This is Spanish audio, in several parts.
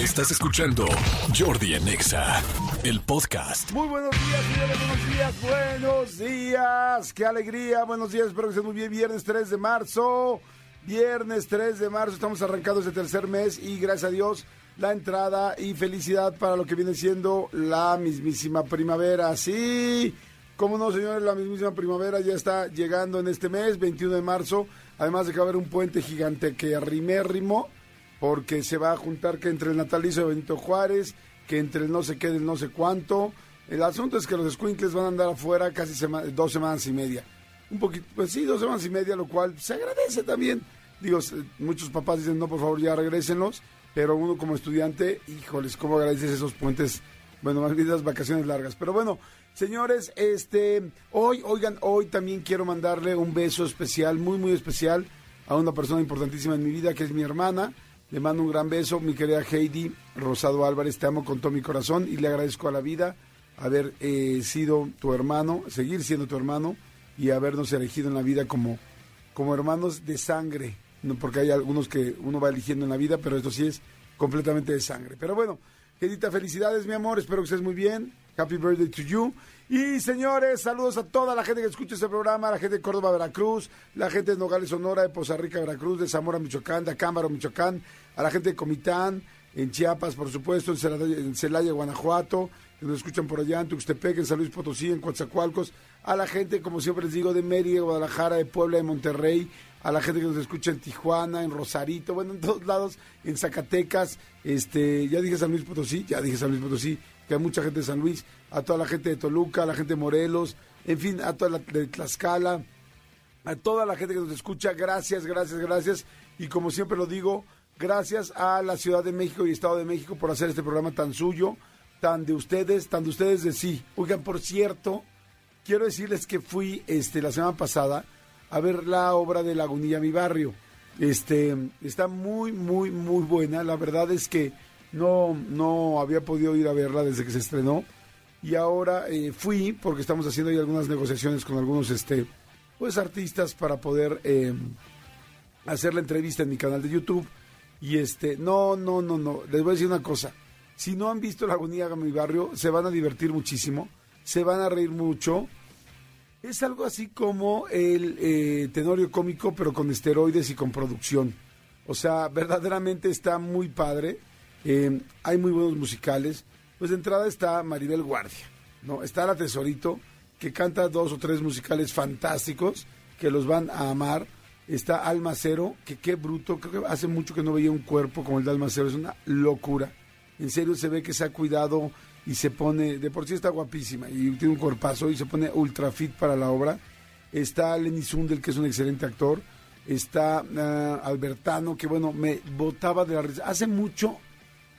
Estás escuchando Jordi Anexa, el podcast. Muy buenos días, señores, buenos días, buenos días. Qué alegría, buenos días, espero que estén muy bien. Viernes 3 de marzo, viernes 3 de marzo, estamos arrancando este tercer mes y gracias a Dios la entrada y felicidad para lo que viene siendo la mismísima primavera. Sí, cómo no, señores, la mismísima primavera ya está llegando en este mes, 21 de marzo. Además de que va a haber un puente gigante que arrimérrimo, porque se va a juntar que entre el natalicio de Benito Juárez, que entre el no sé qué del no sé cuánto. El asunto es que los squinkles van a andar afuera casi dos semanas y media. Un poquito, pues sí, dos semanas y media, lo cual se agradece también. Digo, muchos papás dicen, no, por favor, ya regrésenlos pero uno como estudiante, híjoles, cómo agradeces esos puentes, bueno, más bien las vacaciones largas. Pero bueno, señores, este, hoy, oigan, hoy también quiero mandarle un beso especial, muy, muy especial, a una persona importantísima en mi vida, que es mi hermana. Le mando un gran beso, mi querida Heidi Rosado Álvarez, te amo con todo mi corazón y le agradezco a la vida haber eh, sido tu hermano, seguir siendo tu hermano y habernos elegido en la vida como, como hermanos de sangre no, porque hay algunos que uno va eligiendo en la vida, pero esto sí es completamente de sangre. Pero bueno, Edita, felicidades, mi amor, espero que estés muy bien. Happy birthday to you. Y señores, saludos a toda la gente que escucha este programa, la gente de Córdoba, Veracruz, la gente de Nogales, Sonora, de Poza Rica, Veracruz, de Zamora, Michoacán, de Acámbaro, Michoacán, a la gente de Comitán, en Chiapas, por supuesto, en Celaya, Guanajuato, que nos escuchan por allá, en Tuxtepec, en San Luis Potosí, en Coatzacoalcos, a la gente, como siempre les digo, de Mérida, Guadalajara, de Puebla, de Monterrey, a la gente que nos escucha en Tijuana, en Rosarito, bueno, en todos lados, en Zacatecas, este, ya dije San Luis Potosí, ya dije San Luis Potosí, que hay mucha gente de San Luis, a toda la gente de Toluca, a la gente de Morelos, en fin, a toda la de Tlaxcala, a toda la gente que nos escucha, gracias, gracias, gracias, y como siempre lo digo, gracias a la Ciudad de México y Estado de México por hacer este programa tan suyo, tan de ustedes, tan de ustedes de sí. Oigan, por cierto, quiero decirles que fui este la semana pasada a ver la obra de Lagunilla Mi Barrio. Este, está muy, muy, muy buena. La verdad es que no, no había podido ir a verla desde que se estrenó. Y ahora eh, fui, porque estamos haciendo ahí algunas negociaciones con algunos este, pues, artistas para poder eh, hacer la entrevista en mi canal de YouTube. Y este, no, no, no, no. Les voy a decir una cosa. Si no han visto Lagunilla Mi Barrio, se van a divertir muchísimo. Se van a reír mucho es algo así como el eh, tenorio cómico, pero con esteroides y con producción. O sea, verdaderamente está muy padre. Eh, hay muy buenos musicales. Pues de entrada está Maribel Guardia, ¿no? Está la Tesorito, que canta dos o tres musicales fantásticos, que los van a amar. Está Almacero, que qué bruto, creo que hace mucho que no veía un cuerpo como el de Almacero, es una locura. En serio se ve que se ha cuidado y se pone, de por sí está guapísima y tiene un cuerpazo y se pone ultra fit para la obra. Está Lenny Sundel, que es un excelente actor. Está ah, Albertano, que bueno, me botaba de la risa. Hace mucho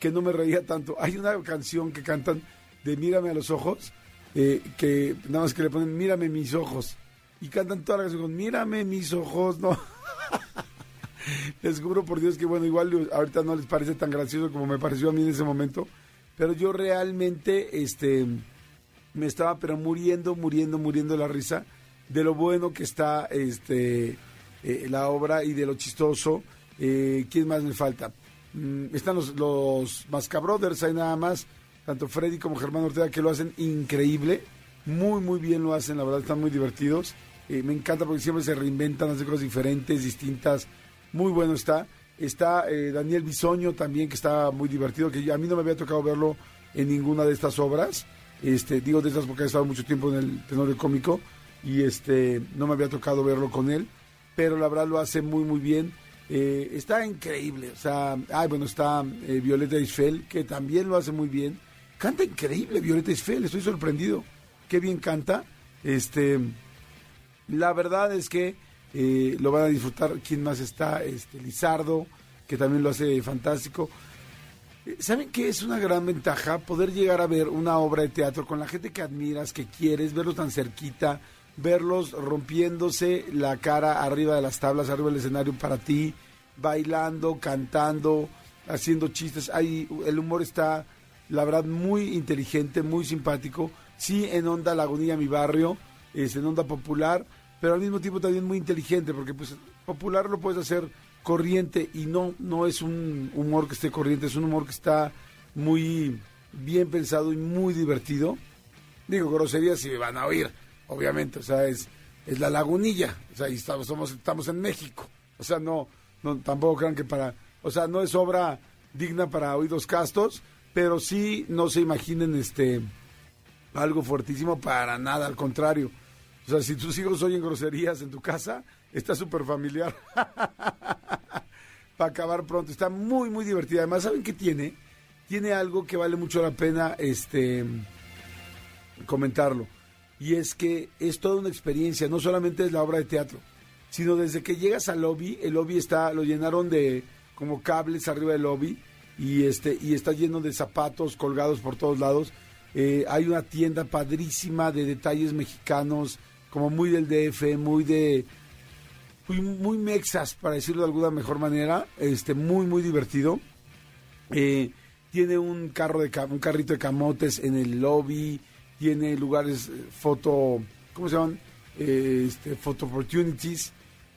que no me reía tanto. Hay una canción que cantan de Mírame a los ojos, eh, que nada más que le ponen Mírame mis ojos. Y cantan toda la canción con Mírame mis ojos, ¿no? les juro por Dios que bueno, igual ahorita no les parece tan gracioso como me pareció a mí en ese momento pero yo realmente este me estaba pero muriendo, muriendo, muriendo la risa de lo bueno que está este eh, la obra y de lo chistoso. Eh, ¿Quién más me falta? Mm, están los, los Mascabrothers, hay nada más, tanto Freddy como Germán Ortega que lo hacen increíble, muy muy bien lo hacen, la verdad están muy divertidos. Eh, me encanta porque siempre se reinventan, hacen cosas diferentes, distintas, muy bueno está. Está eh, Daniel Bisoño también, que está muy divertido, que a mí no me había tocado verlo en ninguna de estas obras. Este, digo de estas porque ha estado mucho tiempo en el tenor cómico y este no me había tocado verlo con él, pero la verdad lo hace muy muy bien. Eh, está increíble, o sea, ay, bueno, está eh, Violeta Isfel, que también lo hace muy bien. Canta increíble Violeta Isfel, estoy sorprendido. Qué bien canta. Este, la verdad es que eh, lo van a disfrutar. ¿Quién más está? Este, Lizardo, que también lo hace fantástico. Eh, ¿Saben qué es una gran ventaja? Poder llegar a ver una obra de teatro con la gente que admiras, que quieres, verlos tan cerquita, verlos rompiéndose la cara arriba de las tablas, arriba del escenario para ti, bailando, cantando, haciendo chistes. Ahí el humor está, la verdad, muy inteligente, muy simpático. Sí, en Onda Lagunilla, mi barrio, es en Onda Popular pero al mismo tiempo también muy inteligente, porque pues popular lo puedes hacer corriente y no, no es un humor que esté corriente, es un humor que está muy bien pensado y muy divertido. Digo, groserías si me van a oír, obviamente, o sea, es, es la lagunilla, o sea, y estamos, somos, estamos en México, o sea, no, no, tampoco crean que para, o sea, no es obra digna para oídos castos, pero sí no se imaginen este algo fuertísimo para nada, al contrario. O sea, si tus hijos oyen groserías en tu casa, está súper familiar. para acabar pronto. Está muy, muy divertida. Además, ¿saben qué tiene? Tiene algo que vale mucho la pena este comentarlo. Y es que es toda una experiencia, no solamente es la obra de teatro, sino desde que llegas al lobby, el lobby está, lo llenaron de como cables arriba del lobby y este y está lleno de zapatos colgados por todos lados. Eh, hay una tienda padrísima de detalles mexicanos, como muy del DF, muy de muy, muy mexas, para decirlo de alguna mejor manera, este muy muy divertido. Eh, tiene un carro de un carrito de camotes en el lobby, tiene lugares eh, foto, ¿cómo se llaman? este, photo opportunities,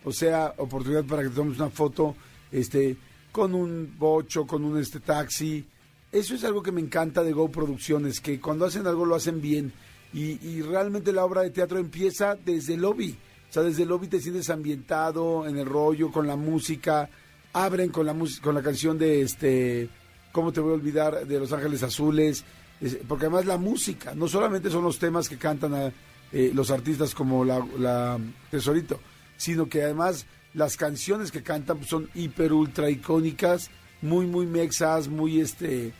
o sea, oportunidad para que tomes una foto, este, con un bocho, con un este taxi. Eso es algo que me encanta de Go Producciones, que cuando hacen algo lo hacen bien. Y, realmente la obra de teatro empieza desde el lobby. O sea, desde el lobby te sientes ambientado en el rollo, con la música. Abren con la, con la canción de este, ¿cómo te voy a olvidar? De Los Ángeles Azules. Porque además la música, no solamente son los temas que cantan eh, los artistas como la, Tesorito, sino que además las canciones que cantan pues, son hiper ultra icónicas, muy muy mexas, muy este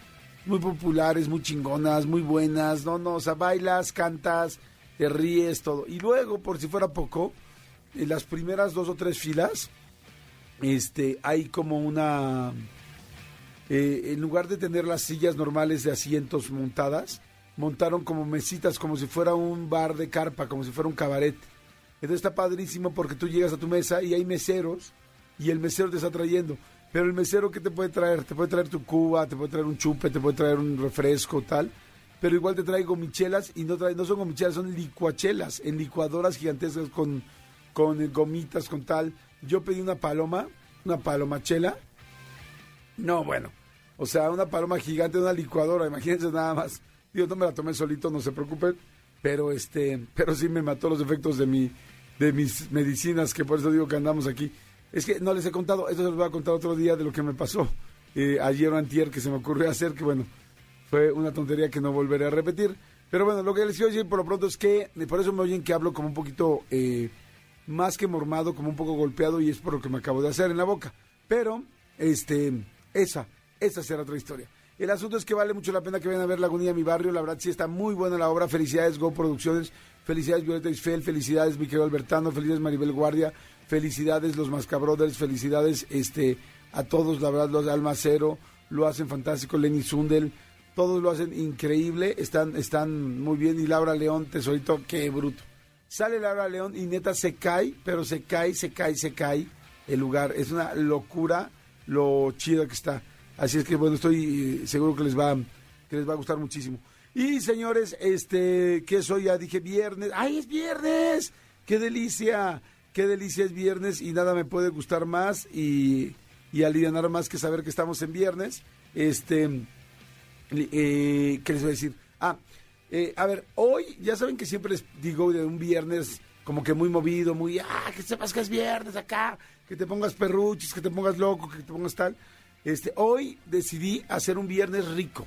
muy populares, muy chingonas, muy buenas, no, no, o sea, bailas, cantas, te ríes, todo. Y luego, por si fuera poco, en las primeras dos o tres filas, este, hay como una, eh, en lugar de tener las sillas normales de asientos montadas, montaron como mesitas, como si fuera un bar de carpa, como si fuera un cabaret. Entonces está padrísimo porque tú llegas a tu mesa y hay meseros y el mesero te está trayendo. Pero el mesero, ¿qué te puede traer? Te puede traer tu cuba, te puede traer un chupe, te puede traer un refresco, tal. Pero igual te trae gomichelas y no, trae, no son gomichelas, son licuachelas, en licuadoras gigantescas con, con gomitas, con tal. Yo pedí una paloma, una palomachela. No, bueno. O sea, una paloma gigante, una licuadora, imagínense nada más. Yo no me la tomé solito, no se preocupen. Pero este, pero sí me mató los efectos de mi, de mis medicinas, que por eso digo que andamos aquí. Es que no les he contado, esto se los voy a contar otro día de lo que me pasó eh, ayer o antier que se me ocurrió hacer, que bueno, fue una tontería que no volveré a repetir. Pero bueno, lo que les quiero decir por lo pronto es que, por eso me oyen que hablo como un poquito eh, más que mormado, como un poco golpeado, y es por lo que me acabo de hacer en la boca. Pero, este, esa, esa será otra historia. El asunto es que vale mucho la pena que vayan a ver Lagunilla, mi barrio. La verdad sí está muy buena la obra. Felicidades Go Producciones. Felicidades Violeta Isfel. Felicidades Miquel Albertano. Felicidades Maribel Guardia. Felicidades los Mascabrothers. Felicidades este, a todos, la verdad, los de Almacero. Lo hacen fantástico. Lenny Sundel. Todos lo hacen increíble. Están, están muy bien. Y Laura León, tesorito, qué bruto. Sale Laura León y neta se cae, pero se cae, se cae, se cae el lugar. Es una locura lo chido que está. Así es que bueno, estoy eh, seguro que les va que les va a gustar muchísimo. Y señores, este, que soy ya dije viernes. ¡Ay, es viernes! ¡Qué delicia! ¡Qué delicia es viernes! Y nada me puede gustar más y, y aliviar más que saber que estamos en viernes. Este, eh, ¿qué les voy a decir? Ah, eh, a ver, hoy, ya saben que siempre les digo de un viernes como que muy movido, muy, ah, que sepas que es viernes acá, que te pongas perruchis, que te pongas loco, que te pongas tal. Este, hoy decidí hacer un viernes rico,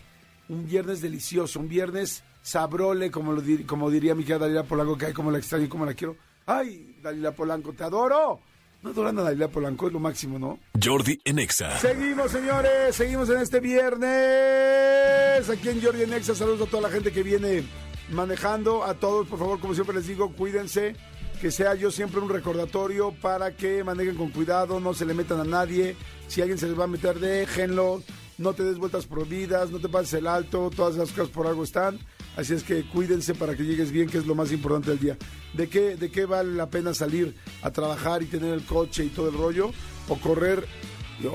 un viernes delicioso, un viernes sabrole, como, lo como diría mi querida Dalila Polanco, que hay como la extraño y como la quiero. ¡Ay, Dalila Polanco, te adoro! No adoran a Dalila Polanco, es lo máximo, ¿no? Jordi Enexa. Seguimos, señores, seguimos en este viernes. Aquí en Jordi Enexa, saludos a toda la gente que viene manejando. A todos, por favor, como siempre les digo, cuídense. Que sea yo siempre un recordatorio para que manejen con cuidado, no se le metan a nadie si alguien se les va a meter, déjenlo. No te des vueltas prohibidas, no te pases el alto, todas esas cosas por algo están. Así es que cuídense para que llegues bien, que es lo más importante del día. ¿De qué, ¿De qué vale la pena salir a trabajar y tener el coche y todo el rollo? O correr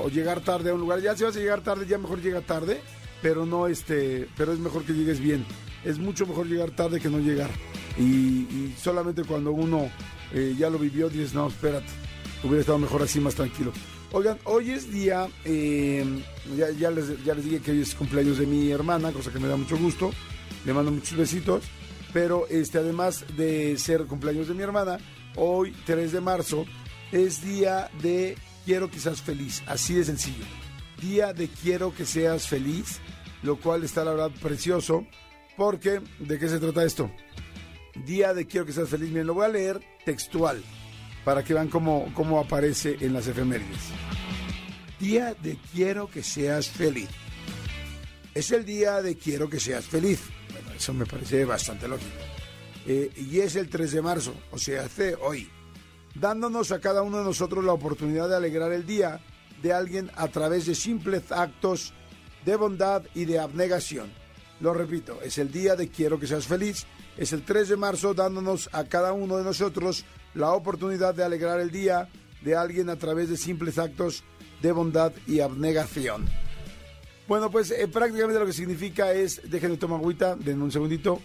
o llegar tarde a un lugar. Ya si vas a llegar tarde, ya mejor llega tarde, pero no este, pero es mejor que llegues bien. Es mucho mejor llegar tarde que no llegar. Y, solamente cuando uno eh, ya lo vivió, dices, no, espérate, hubiera estado mejor así, más tranquilo. Oigan, hoy es día, eh, ya, les, ya les dije que hoy es cumpleaños de mi hermana, cosa que me da mucho gusto. Le mando muchos besitos. Pero este, además de ser cumpleaños de mi hermana, hoy, 3 de marzo, es día de quiero que seas feliz. Así de sencillo. Día de quiero que seas feliz, lo cual está la verdad precioso. Porque, ¿de qué se trata esto? Día de quiero que seas feliz. Miren, lo voy a leer textual para que vean cómo, cómo aparece en las efemérides. Día de quiero que seas feliz. Es el día de quiero que seas feliz. Bueno, eso me parece bastante lógico. Eh, y es el 3 de marzo, o sea, hace hoy, dándonos a cada uno de nosotros la oportunidad de alegrar el día de alguien a través de simples actos de bondad y de abnegación. Lo repito, es el día de quiero que seas feliz. Es el 3 de marzo dándonos a cada uno de nosotros la oportunidad de alegrar el día de alguien a través de simples actos de bondad y abnegación. Bueno, pues eh, prácticamente lo que significa es, déjenme tomar agüita, denme un segundito.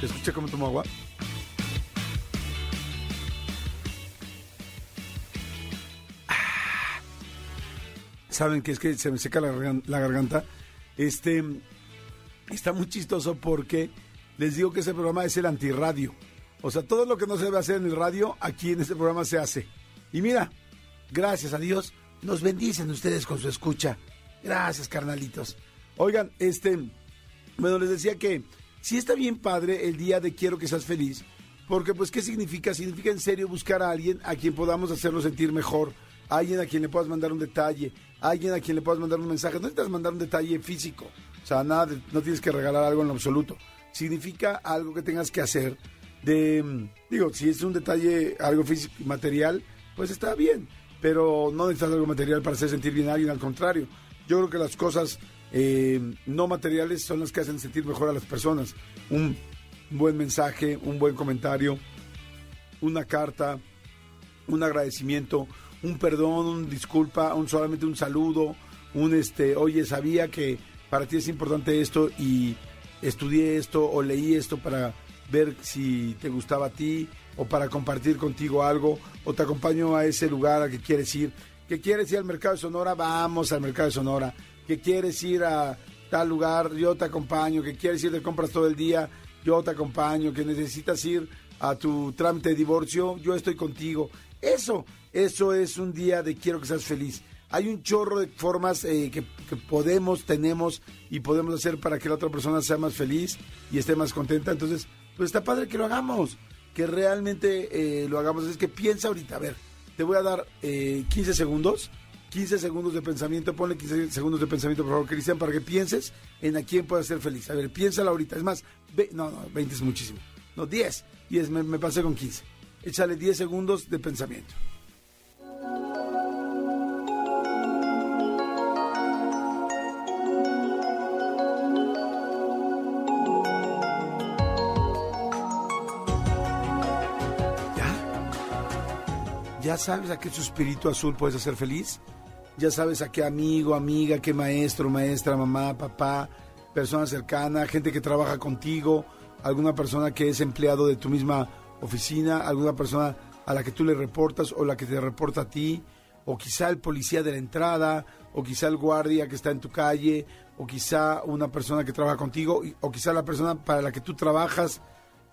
¿Se escucha cómo tomo agua? Saben que es que se me seca la, gargan- la garganta. Este está muy chistoso porque les digo que ese programa es el antirradio. O sea, todo lo que no se debe hacer en el radio, aquí en este programa se hace. Y mira, gracias a Dios, nos bendicen ustedes con su escucha. Gracias, carnalitos. Oigan, este, bueno, les decía que sí está bien padre el día de quiero que seas feliz, porque pues, ¿qué significa? Significa en serio buscar a alguien a quien podamos hacerlo sentir mejor, a alguien a quien le puedas mandar un detalle, alguien a quien le puedas mandar un mensaje. No necesitas mandar un detalle físico, o sea, nada, de- no tienes que regalar algo en lo absoluto. Significa algo que tengas que hacer de, mm, digo, si es un detalle, algo físico y material, pues está bien, pero no necesitas algo material para hacer sentir bien a alguien, al contrario. Yo creo que las cosas eh, no materiales son las que hacen sentir mejor a las personas. Un buen mensaje, un buen comentario, una carta, un agradecimiento, un perdón, un disculpa, un solamente un saludo, un este, oye, sabía que para ti es importante esto y estudié esto o leí esto para ver si te gustaba a ti o para compartir contigo algo o te acompaño a ese lugar al que quieres ir. ¿Que quieres ir al mercado de Sonora? Vamos al mercado de Sonora. ¿Que quieres ir a tal lugar? Yo te acompaño. ¿Que quieres ir de compras todo el día? Yo te acompaño. ¿Que necesitas ir a tu trámite de divorcio? Yo estoy contigo. Eso, eso es un día de quiero que seas feliz. Hay un chorro de formas eh, que, podemos, tenemos y podemos hacer para que la otra persona sea más feliz y esté más contenta. Entonces, pues está padre que lo hagamos, que realmente eh, lo hagamos. Es que piensa ahorita, a ver, te voy a dar eh, 15 segundos, 15 segundos de pensamiento, ponle 15 segundos de pensamiento, por favor, Cristian, para que pienses en a quién puedes ser feliz. A ver, piénsalo ahorita. Es más, ve- no, no, 20 es muchísimo. No, 10, 10, me, me pasé con 15. Échale 10 segundos de pensamiento. ¿Ya sabes a qué suspirito azul puedes hacer feliz? ¿Ya sabes a qué amigo, amiga, qué maestro, maestra, mamá, papá, persona cercana, gente que trabaja contigo, alguna persona que es empleado de tu misma oficina, alguna persona a la que tú le reportas o la que te reporta a ti, o quizá el policía de la entrada, o quizá el guardia que está en tu calle, o quizá una persona que trabaja contigo, o quizá la persona para la que tú trabajas,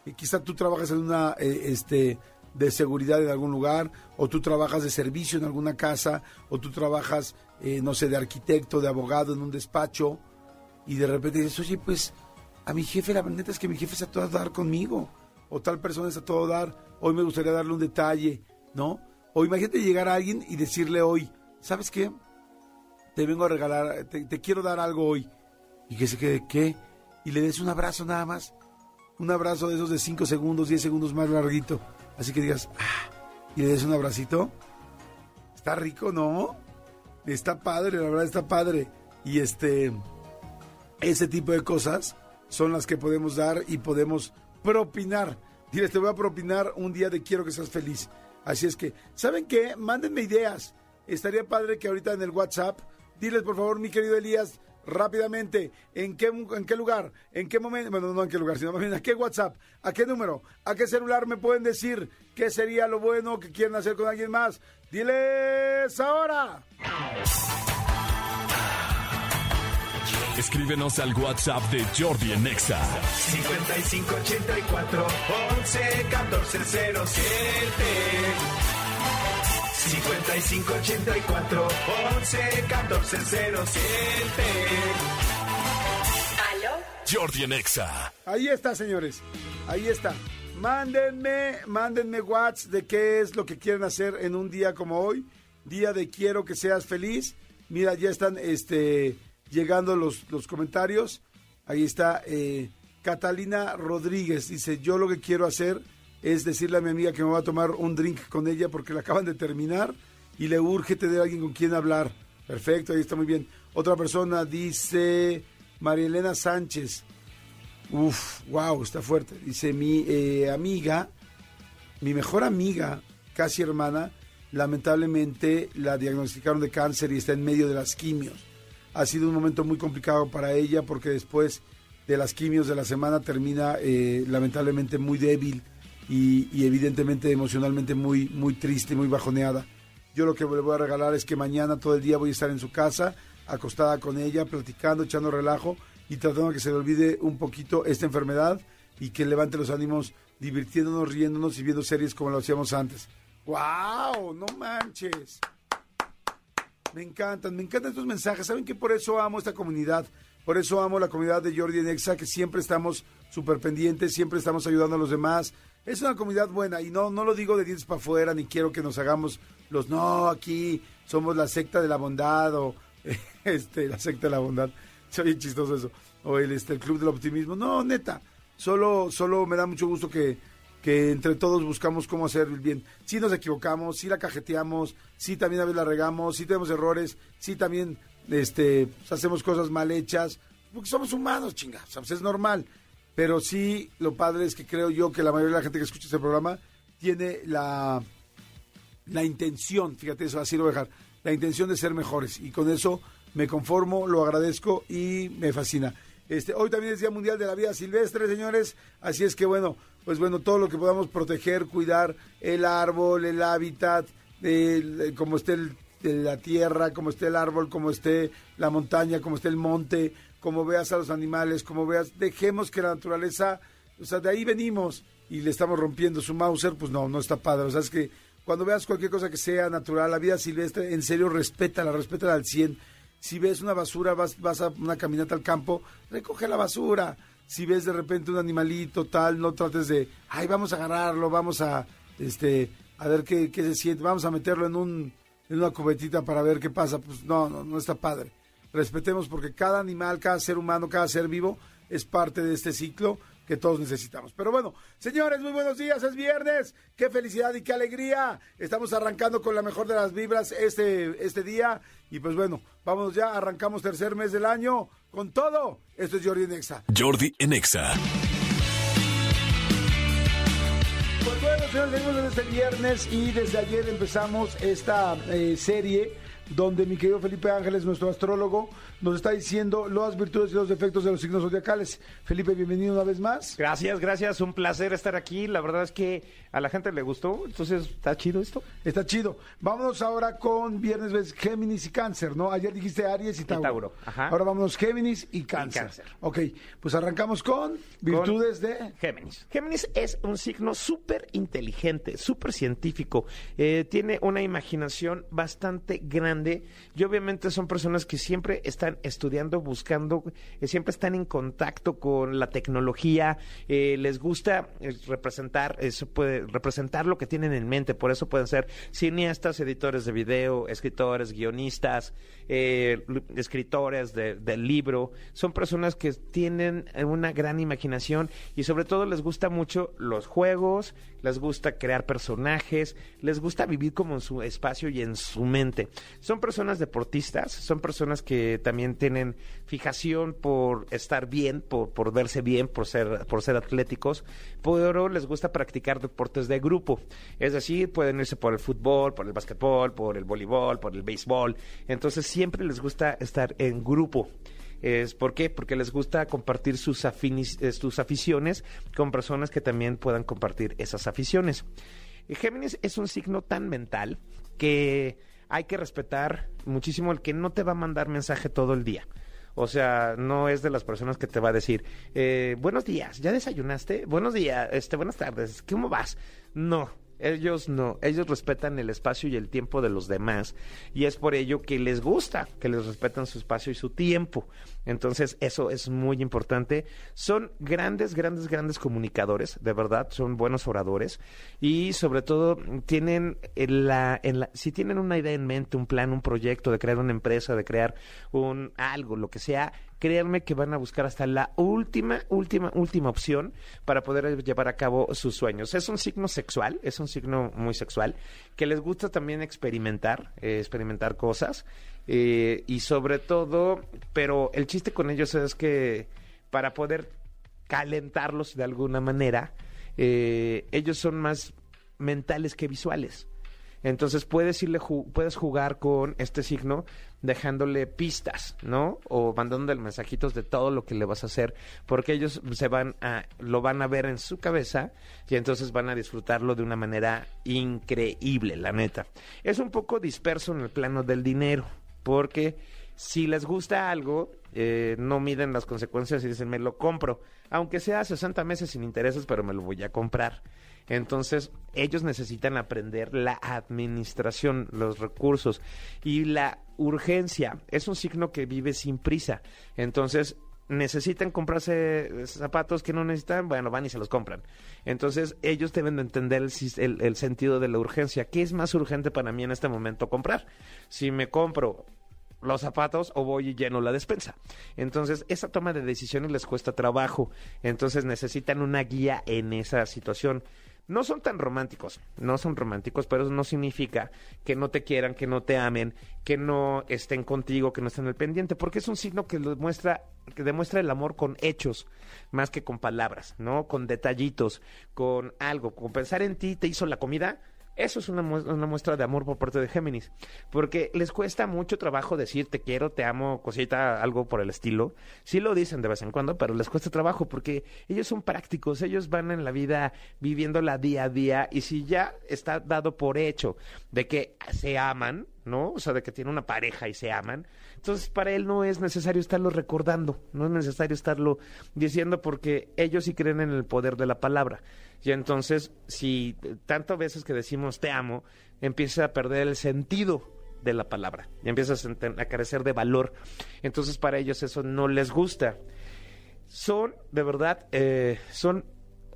y quizá tú trabajas en una eh, este de seguridad en algún lugar o tú trabajas de servicio en alguna casa o tú trabajas eh, no sé de arquitecto de abogado en un despacho y de repente dices oye pues a mi jefe la neta es que mi jefe está a todo dar conmigo o tal persona está a todo dar hoy me gustaría darle un detalle no o imagínate llegar a alguien y decirle hoy sabes qué te vengo a regalar te, te quiero dar algo hoy y que se quede qué y le des un abrazo nada más un abrazo de esos de 5 segundos, 10 segundos más larguito. Así que digas, ah, y le des un abracito. Está rico, ¿no? Está padre, la verdad está padre. Y este, ese tipo de cosas son las que podemos dar y podemos propinar. Diles, te voy a propinar un día de quiero que seas feliz. Así es que, ¿saben qué? Mándenme ideas. Estaría padre que ahorita en el WhatsApp, diles por favor, mi querido Elías, rápidamente, ¿en qué, en qué lugar? ¿En qué momento? Bueno, no en qué lugar, sino más bien, ¿a qué WhatsApp? ¿A qué número? ¿A qué celular me pueden decir qué sería lo bueno que quieren hacer con alguien más? Diles ahora. Escríbenos al WhatsApp de Jordi en Exa. 5584 11 14 07. 5584 11 14 07. ¿Aló? Jordi en Exa. Ahí está, señores. Ahí está. Mándenme, mándenme WhatsApp de qué es lo que quieren hacer en un día como hoy. Día de quiero que seas feliz. Mira, ya están este, llegando los, los comentarios. Ahí está eh, Catalina Rodríguez. Dice, yo lo que quiero hacer es decirle a mi amiga que me va a tomar un drink con ella porque la acaban de terminar y le urge tener a alguien con quien hablar. Perfecto, ahí está muy bien. Otra persona dice María Elena Sánchez. Uf, wow, está fuerte. Dice mi eh, amiga, mi mejor amiga, casi hermana, lamentablemente la diagnosticaron de cáncer y está en medio de las quimios. Ha sido un momento muy complicado para ella porque después de las quimios de la semana termina eh, lamentablemente muy débil y, y evidentemente emocionalmente muy, muy triste, muy bajoneada. Yo lo que le voy a regalar es que mañana todo el día voy a estar en su casa, acostada con ella, platicando, echando relajo y tratando de que se le olvide un poquito esta enfermedad y que levante los ánimos divirtiéndonos, riéndonos y viendo series como lo hacíamos antes. ¡Wow! ¡No manches! Me encantan, me encantan estos mensajes. ¿Saben que por eso amo esta comunidad? Por eso amo la comunidad de Jordi en Exa, que siempre estamos súper pendientes, siempre estamos ayudando a los demás. Es una comunidad buena y no, no lo digo de dientes para afuera, ni quiero que nos hagamos los no, aquí somos la secta de la bondad o este, la secta de la bondad. Soy bien chistoso eso. O el, este, el club del optimismo. No, neta. Solo, solo me da mucho gusto que, que entre todos buscamos cómo hacer el bien. Si nos equivocamos, si la cajeteamos, si también a veces la regamos, si tenemos errores, si también este, pues, hacemos cosas mal hechas, porque somos humanos, chinga, o sea, pues, es normal. Pero sí, lo padre es que creo yo que la mayoría de la gente que escucha este programa tiene la, la intención, fíjate eso, así lo voy a dejar, la intención de ser mejores. Y con eso me conformo, lo agradezco y me fascina. Este, hoy también es Día Mundial de la Vida Silvestre, señores. Así es que bueno, pues bueno, todo lo que podamos proteger, cuidar el árbol, el hábitat, como esté el- la tierra, como esté el árbol, como esté la montaña, como esté el monte, como veas a los animales, como veas, dejemos que la naturaleza, o sea, de ahí venimos y le estamos rompiendo su Mauser, pues no, no está padre. O sea, es que cuando veas cualquier cosa que sea natural, la vida silvestre, en serio, respétala, respétala al 100. Si ves una basura, vas, vas a una caminata al campo, recoge la basura. Si ves de repente un animalito tal, no trates de, ay, vamos a agarrarlo, vamos a, este, a ver qué, qué se siente, vamos a meterlo en un, en una cubetita para ver qué pasa. Pues no, no, no está padre. Respetemos porque cada animal, cada ser humano, cada ser vivo es parte de este ciclo que todos necesitamos. Pero bueno, señores, muy buenos días, es viernes, qué felicidad y qué alegría. Estamos arrancando con la mejor de las vibras este, este día. Y pues bueno, vamos ya, arrancamos tercer mes del año con todo. Esto es Jordi Nexa. Jordi en Exa. Pues bueno, señores, seguimos en este viernes y desde ayer empezamos esta eh, serie donde mi querido Felipe Ángeles, nuestro astrólogo, nos está diciendo las virtudes y los defectos de los signos zodiacales. Felipe, bienvenido una vez más. Gracias, gracias, un placer estar aquí. La verdad es que a la gente le gustó, entonces está chido esto. Está chido. Vámonos ahora con viernes, ves, Géminis y Cáncer, ¿no? Ayer dijiste Aries y Tauro. Tauro, ajá. Ahora vámonos Géminis y Cáncer. Cáncer. Ok, pues arrancamos con virtudes de... Géminis. Géminis es un signo súper inteligente, súper científico. Eh, tiene una imaginación bastante grande y obviamente son personas que siempre están estudiando, buscando, eh, siempre están en contacto con la tecnología. eh, les gusta eh, representar, eso puede representar lo que tienen en mente. Por eso pueden ser cineastas, editores de video, escritores, guionistas, escritores de, libro. Son personas que tienen una gran imaginación y sobre todo les gusta mucho los juegos, les gusta crear personajes, les gusta vivir como en su espacio y en su mente. Son personas deportistas, son personas que también tienen fijación por estar bien, por, por verse bien, por ser, por ser atléticos, pero les gusta practicar deportes de grupo. Es decir, pueden irse por el fútbol, por el básquetbol, por el voleibol, por el béisbol. Entonces siempre les gusta estar en grupo. Es, ¿Por qué? Porque les gusta compartir sus, eh, sus aficiones con personas que también puedan compartir esas aficiones. Géminis es un signo tan mental que hay que respetar muchísimo el que no te va a mandar mensaje todo el día. O sea, no es de las personas que te va a decir, eh, buenos días, ¿ya desayunaste? Buenos días, este, buenas tardes, ¿cómo vas? No, ellos no, ellos respetan el espacio y el tiempo de los demás y es por ello que les gusta que les respetan su espacio y su tiempo. Entonces, eso es muy importante. Son grandes, grandes, grandes comunicadores, de verdad, son buenos oradores y sobre todo tienen en la, en la, si tienen una idea en mente, un plan, un proyecto de crear una empresa, de crear un algo, lo que sea, créanme que van a buscar hasta la última, última, última opción para poder llevar a cabo sus sueños. Es un signo sexual, es un signo muy sexual, que les gusta también experimentar, eh, experimentar cosas, eh, y sobre todo, pero el chiste con ellos es que para poder calentarlos de alguna manera, eh, ellos son más mentales que visuales. Entonces puedes irle puedes jugar con este signo dejándole pistas, ¿no? O mandándole mensajitos de todo lo que le vas a hacer, porque ellos se van a lo van a ver en su cabeza y entonces van a disfrutarlo de una manera increíble, la neta. Es un poco disperso en el plano del dinero, porque si les gusta algo, eh, no miden las consecuencias y dicen, me lo compro, aunque sea 60 meses sin intereses, pero me lo voy a comprar. Entonces, ellos necesitan aprender la administración, los recursos y la urgencia. Es un signo que vive sin prisa. Entonces, necesitan comprarse zapatos que no necesitan, bueno, van y se los compran. Entonces, ellos deben de entender el, el- el sentido de la urgencia. ¿Qué es más urgente para mí en este momento comprar? Si me compro los zapatos o voy y lleno la despensa. Entonces, esa toma de decisiones les cuesta trabajo. Entonces, necesitan una guía en esa situación. No son tan románticos, no son románticos, pero eso no significa que no te quieran, que no te amen, que no estén contigo, que no estén al pendiente, porque es un signo que lo muestra, que demuestra el amor con hechos, más que con palabras, ¿no? Con detallitos, con algo, con pensar en ti, te hizo la comida, eso es una, una muestra de amor por parte de Géminis, porque les cuesta mucho trabajo decir te quiero, te amo, cosita, algo por el estilo. Sí lo dicen de vez en cuando, pero les cuesta trabajo porque ellos son prácticos, ellos van en la vida viviéndola día a día y si ya está dado por hecho de que se aman, ¿no? O sea, de que tiene una pareja y se aman. Entonces, para él no es necesario estarlo recordando, no es necesario estarlo diciendo porque ellos sí creen en el poder de la palabra. Y entonces, si tantas veces que decimos te amo, empieza a perder el sentido de la palabra y empieza a, senten- a carecer de valor. Entonces, para ellos eso no les gusta. Son, de verdad, eh, son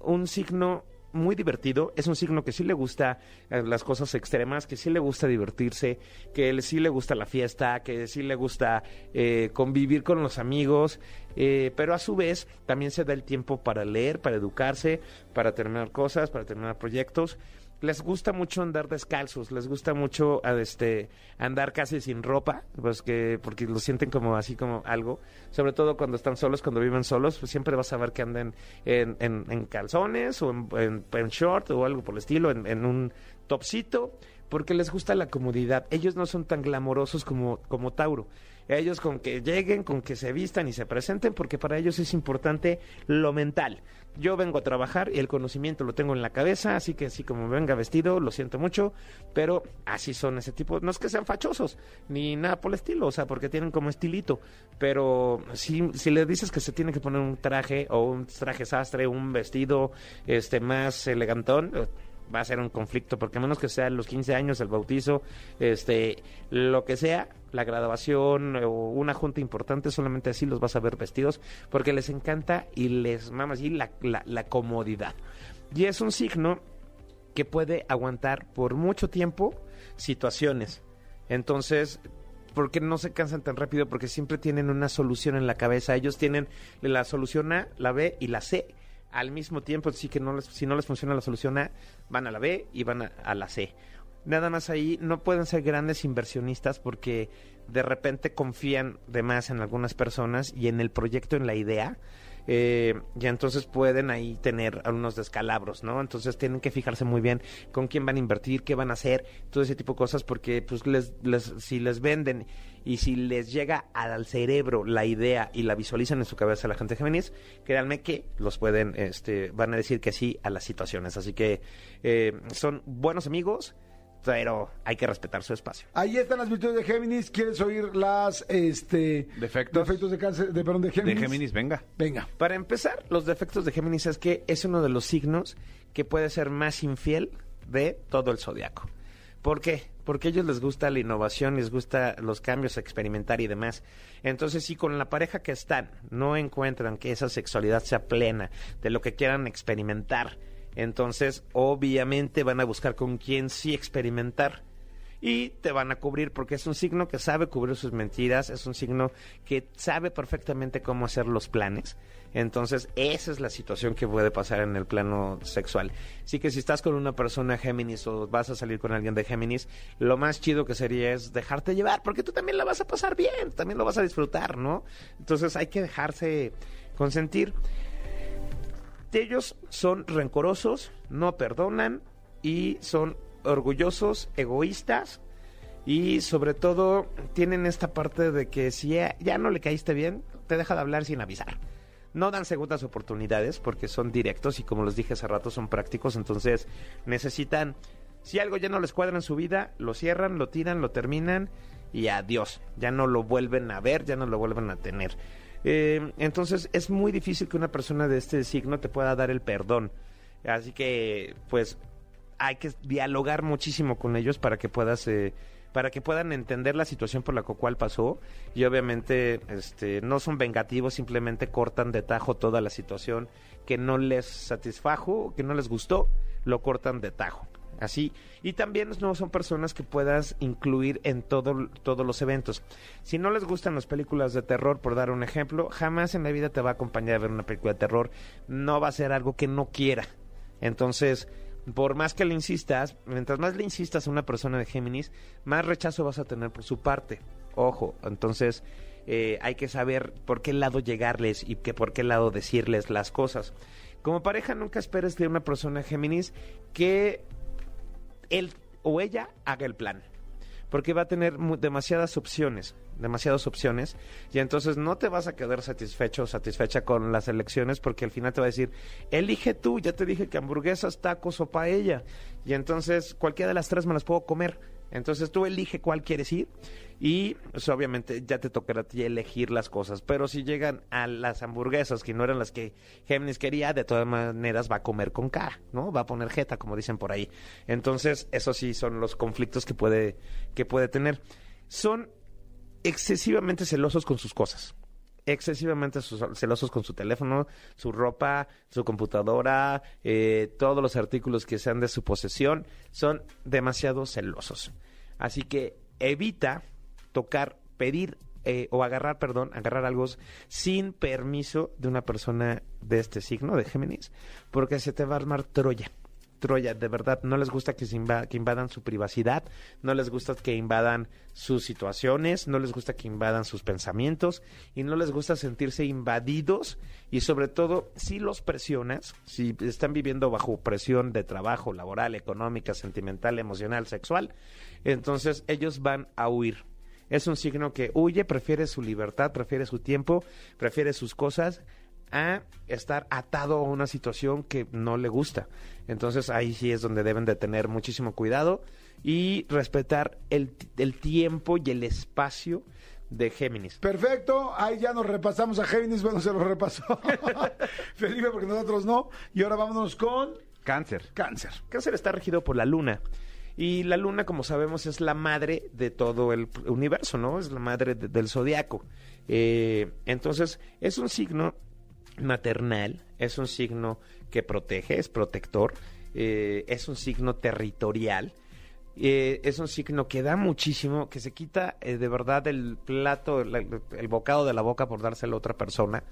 un signo muy divertido, es un signo que sí le gusta eh, las cosas extremas, que sí le gusta divertirse, que él sí le gusta la fiesta, que sí le gusta eh, convivir con los amigos, eh, pero a su vez también se da el tiempo para leer, para educarse, para terminar cosas, para terminar proyectos. Les gusta mucho andar descalzos, les gusta mucho a, este andar casi sin ropa, pues que porque lo sienten como así como algo, sobre todo cuando están solos, cuando viven solos, pues siempre vas a ver que andan en, calzones o en, en- short o algo por el estilo, en, en un topsito, porque les gusta la comodidad. Ellos no son tan glamorosos como, como Tauro. Ellos con que lleguen, con que se vistan y se presenten, porque para ellos es importante lo mental. Yo vengo a trabajar y el conocimiento lo tengo en la cabeza, así que así como venga vestido, lo siento mucho, pero así son ese tipo. No es que sean fachosos, ni nada por el estilo, o sea, porque tienen como estilito, pero si, si le dices que se tiene que poner un traje o un traje sastre, un vestido este más elegantón, eh, va a ser un conflicto, porque a menos que sea los 15 años, el bautizo, este, lo que sea, la graduación o una junta importante, solamente así los vas a ver vestidos, porque les encanta y les mama así la, la, comodidad. Y es un signo que puede aguantar por mucho tiempo situaciones. Entonces, ¿por qué no se cansan tan rápido? Porque siempre tienen una solución en la cabeza. Ellos tienen la solución A, la B y la C al mismo tiempo. Así que no les, si no les funciona la solución A, van a la B y van a, a la C. Nada más ahí no pueden ser grandes inversionistas porque de repente confían de más en algunas personas y en el proyecto, en la idea. eh, y entonces pueden ahí tener algunos descalabros, ¿no? Entonces tienen que fijarse muy bien con quién van a invertir, qué van a hacer, todo ese tipo de cosas, porque pues les, les, si les venden y si les llega al cerebro la idea y la visualizan en su cabeza la gente Géminis, créanme que los pueden, este, van a decir que sí a las situaciones. Así que eh, son buenos amigos, pero hay que respetar su espacio. Ahí están las virtudes de Géminis. ¿Quieres oír las este Defectos. defectos de cáncer, de perdón, de Géminis? De Géminis, venga. Venga. Para empezar, los defectos de Géminis es que es uno de los signos que puede ser más infiel de todo el zodiaco. ¿Por qué? Porque a ellos les gusta la innovación, les gusta los cambios, experimentar y demás. Entonces, si con la pareja que están no encuentran que esa sexualidad sea plena de lo que quieran experimentar, entonces obviamente van a buscar con quién sí experimentar y te van a cubrir porque es un signo que sabe cubrir sus mentiras, es un signo que sabe perfectamente cómo hacer los planes. Entonces, esa es la situación que puede pasar en el plano sexual. Así que si estás con una persona Géminis o vas a salir con alguien de Géminis, lo más chido que sería es dejarte llevar, porque tú también la vas a pasar bien, también lo vas a disfrutar, ¿no? Entonces hay que dejarse consentir. Ellos son rencorosos, no perdonan y son orgullosos, egoístas y sobre todo tienen esta parte de que si ya, ya no le caíste bien, te deja de hablar sin avisar. No dan segundas oportunidades porque son directos y como les dije hace rato son prácticos, entonces necesitan, si algo ya no les cuadra en su vida, lo cierran, lo tiran, lo terminan y adiós, ya no lo vuelven a ver, ya no lo vuelven a tener. Eh, entonces es muy difícil que una persona de este signo te pueda dar el perdón. Así que, pues, hay que dialogar muchísimo con ellos para que puedas eh, para que puedan entender la situación por la cual pasó y obviamente este no son vengativos simplemente cortan de tajo toda la situación que no les satisfajo que no les gustó lo cortan de tajo así y también no son personas que puedas incluir en todo, todos los eventos si no les gustan las películas de terror por dar un ejemplo jamás en la vida te va a acompañar a ver una película de terror no va a ser algo que no quiera entonces por más que le insistas, mientras más le insistas a una persona de Géminis, más rechazo vas a tener por su parte. Ojo, entonces eh, hay que saber por qué lado llegarles y que por qué lado decirles las cosas. Como pareja nunca esperes de una persona Géminis que él o ella haga el plan, porque va a tener demasiadas opciones, demasiadas opciones, y entonces no te vas a quedar satisfecho o satisfecha con las elecciones porque al final te va a decir, elige tú, ya te dije que hamburguesas, tacos o paella, y entonces cualquiera de las tres me las puedo comer. Entonces tú elige cuál quieres ir y pues, obviamente ya te tocará a ti elegir las cosas. Pero si llegan a las hamburguesas que no eran las que Géminis quería, de todas maneras va a comer con cara, ¿no? Va a poner jeta, como dicen por ahí. Entonces, eso sí son los conflictos que puede, que puede tener. Son excesivamente celosos con sus cosas. Excesivamente celosos con su teléfono, su ropa, su computadora, eh, todos los artículos que sean de su posesión. Son demasiado celosos. Así que evita tocar, pedir eh, o agarrar, perdón, agarrar algo sin permiso de una persona de este signo, de Géminis, porque se te va a armar Troya. De verdad, no les gusta que, se inva- que invadan su privacidad, no les gusta que invadan sus situaciones, no les gusta que invadan sus pensamientos y no les gusta sentirse invadidos y sobre todo si los presionas, si están viviendo bajo presión de trabajo, laboral, económica, sentimental, emocional, sexual, entonces ellos van a huir. Es un signo que huye, prefiere su libertad, prefiere su tiempo, prefiere sus cosas a estar atado a una situación que no le gusta. Entonces ahí sí es donde deben de tener muchísimo cuidado y respetar el, el tiempo y el espacio de Géminis. Perfecto, ahí ya nos repasamos a Géminis, bueno, se lo repasó Felipe porque nosotros no. Y ahora vámonos con Cáncer. cáncer. Cáncer está regido por la luna. Y la luna, como sabemos, es la madre de todo el universo, ¿no? Es la madre de- del zodiaco. Eh, entonces, es un signo maternal, es un signo que protege, es protector, eh, es un signo territorial. eh, es un signo que da muchísimo, que se quita eh, de verdad el plato, el, el bocado de la boca por dárselo a otra persona.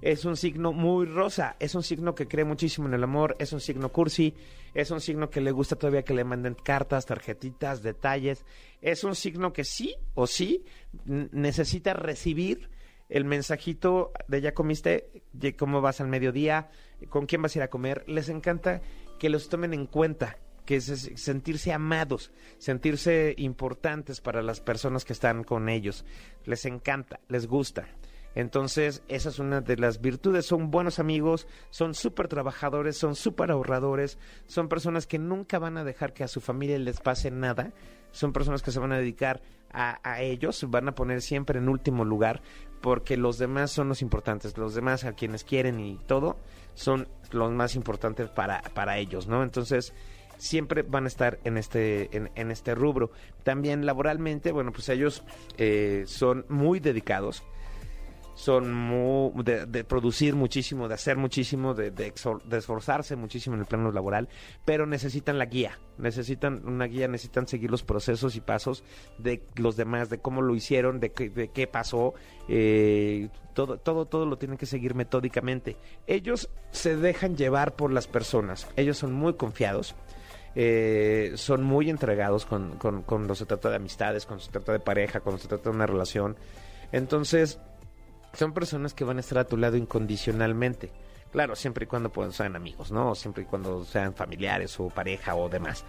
Es un signo muy rosa, es un signo que cree muchísimo en el amor, es un signo cursi, es un signo que le gusta todavía que le manden cartas, tarjetitas, detalles. Es un signo que sí o sí necesita recibir el mensajito de ya comiste, Ye- cómo vas al mediodía, con quién vas a ir a comer. Les encanta que los tomen en cuenta, que es sentirse amados, sentirse importantes para las personas que están con ellos. Les encanta, les gusta. Entonces, esa es una de las virtudes. Son buenos amigos, son súper trabajadores, son súper ahorradores, son personas que nunca van a dejar que a su familia les pase nada. Son personas que se van a dedicar a, a ellos, van a poner siempre en último lugar, porque los demás son los importantes. Los demás, a quienes quieren y todo, son los más importantes para, para ellos, ¿no? Entonces, siempre van a estar en este, en, en este rubro. También laboralmente, bueno, pues ellos eh, son muy dedicados son muy, de, de producir muchísimo, de hacer muchísimo, de, de, esforzarse muchísimo en el plano laboral, pero necesitan la guía, necesitan una guía, necesitan seguir los procesos y pasos de los demás, de cómo lo hicieron, de qué, de qué pasó, eh, todo, todo, todo lo tienen que seguir metódicamente. Ellos se dejan llevar por las personas, ellos son muy confiados. eh, son muy entregados con, con, cuando se trata de amistades, cuando se trata de pareja, cuando se trata de una relación. Entonces, son personas que van a estar a tu lado incondicionalmente. Claro, siempre y cuando pues, sean amigos, ¿no? Siempre y cuando sean familiares o pareja o demás.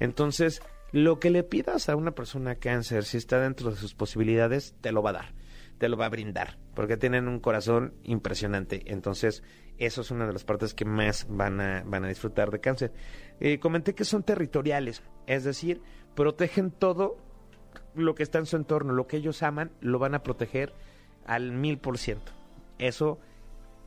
Entonces, lo que le pidas a una persona cáncer, si está dentro de sus posibilidades, te lo va a dar, te lo va a brindar, porque tienen un corazón impresionante. Entonces, eso es una de las partes que más van a, van a disfrutar de cáncer. Eh, comenté que son territoriales, es decir, protegen todo lo que está en su entorno, lo que ellos aman, lo van a proteger al mil por ciento. Eso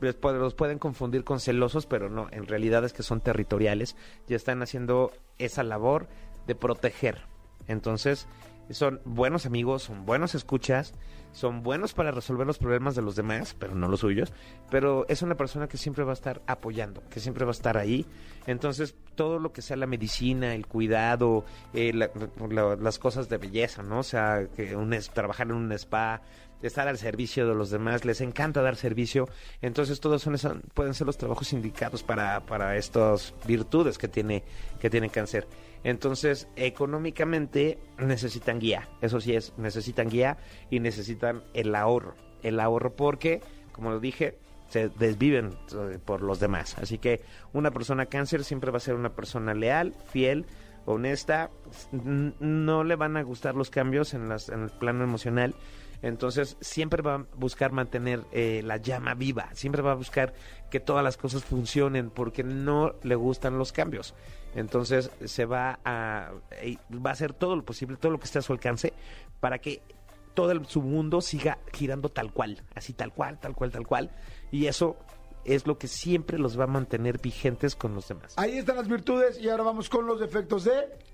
les puede- los pueden confundir con celosos, pero no, en realidad es que son territoriales, ya están haciendo esa labor de proteger. Entonces, son buenos amigos, son buenos escuchas, son buenos para resolver los problemas de los demás, pero no los suyos, pero es una persona que siempre va a estar apoyando, que siempre va a estar ahí. Entonces, todo lo que sea la medicina, el cuidado, eh, la- la- las cosas de belleza, ¿no? O sea, que un trabajar en un spa, estar al servicio de los demás, les encanta dar servicio, entonces todos son pueden ser los trabajos indicados para, para estas virtudes que tiene, que tiene cáncer. Entonces, económicamente necesitan guía, eso sí es, necesitan guía y necesitan el ahorro, el ahorro porque, como lo dije, se desviven eh, por los demás. Así que una persona cáncer siempre va a ser una persona leal, fiel, honesta, no le van a gustar los cambios en, las, en el plano emocional. Entonces siempre va a buscar mantener eh, la llama viva, siempre va a buscar que todas las cosas funcionen porque no le gustan los cambios. Entonces se va a, eh, va a hacer todo lo posible, todo lo que esté a su alcance para que todo el- su mundo siga girando tal cual, así tal cual, tal cual, tal cual. Y eso es lo que siempre los va a mantener vigentes con los demás. Ahí están las virtudes y ahora vamos con los defectos de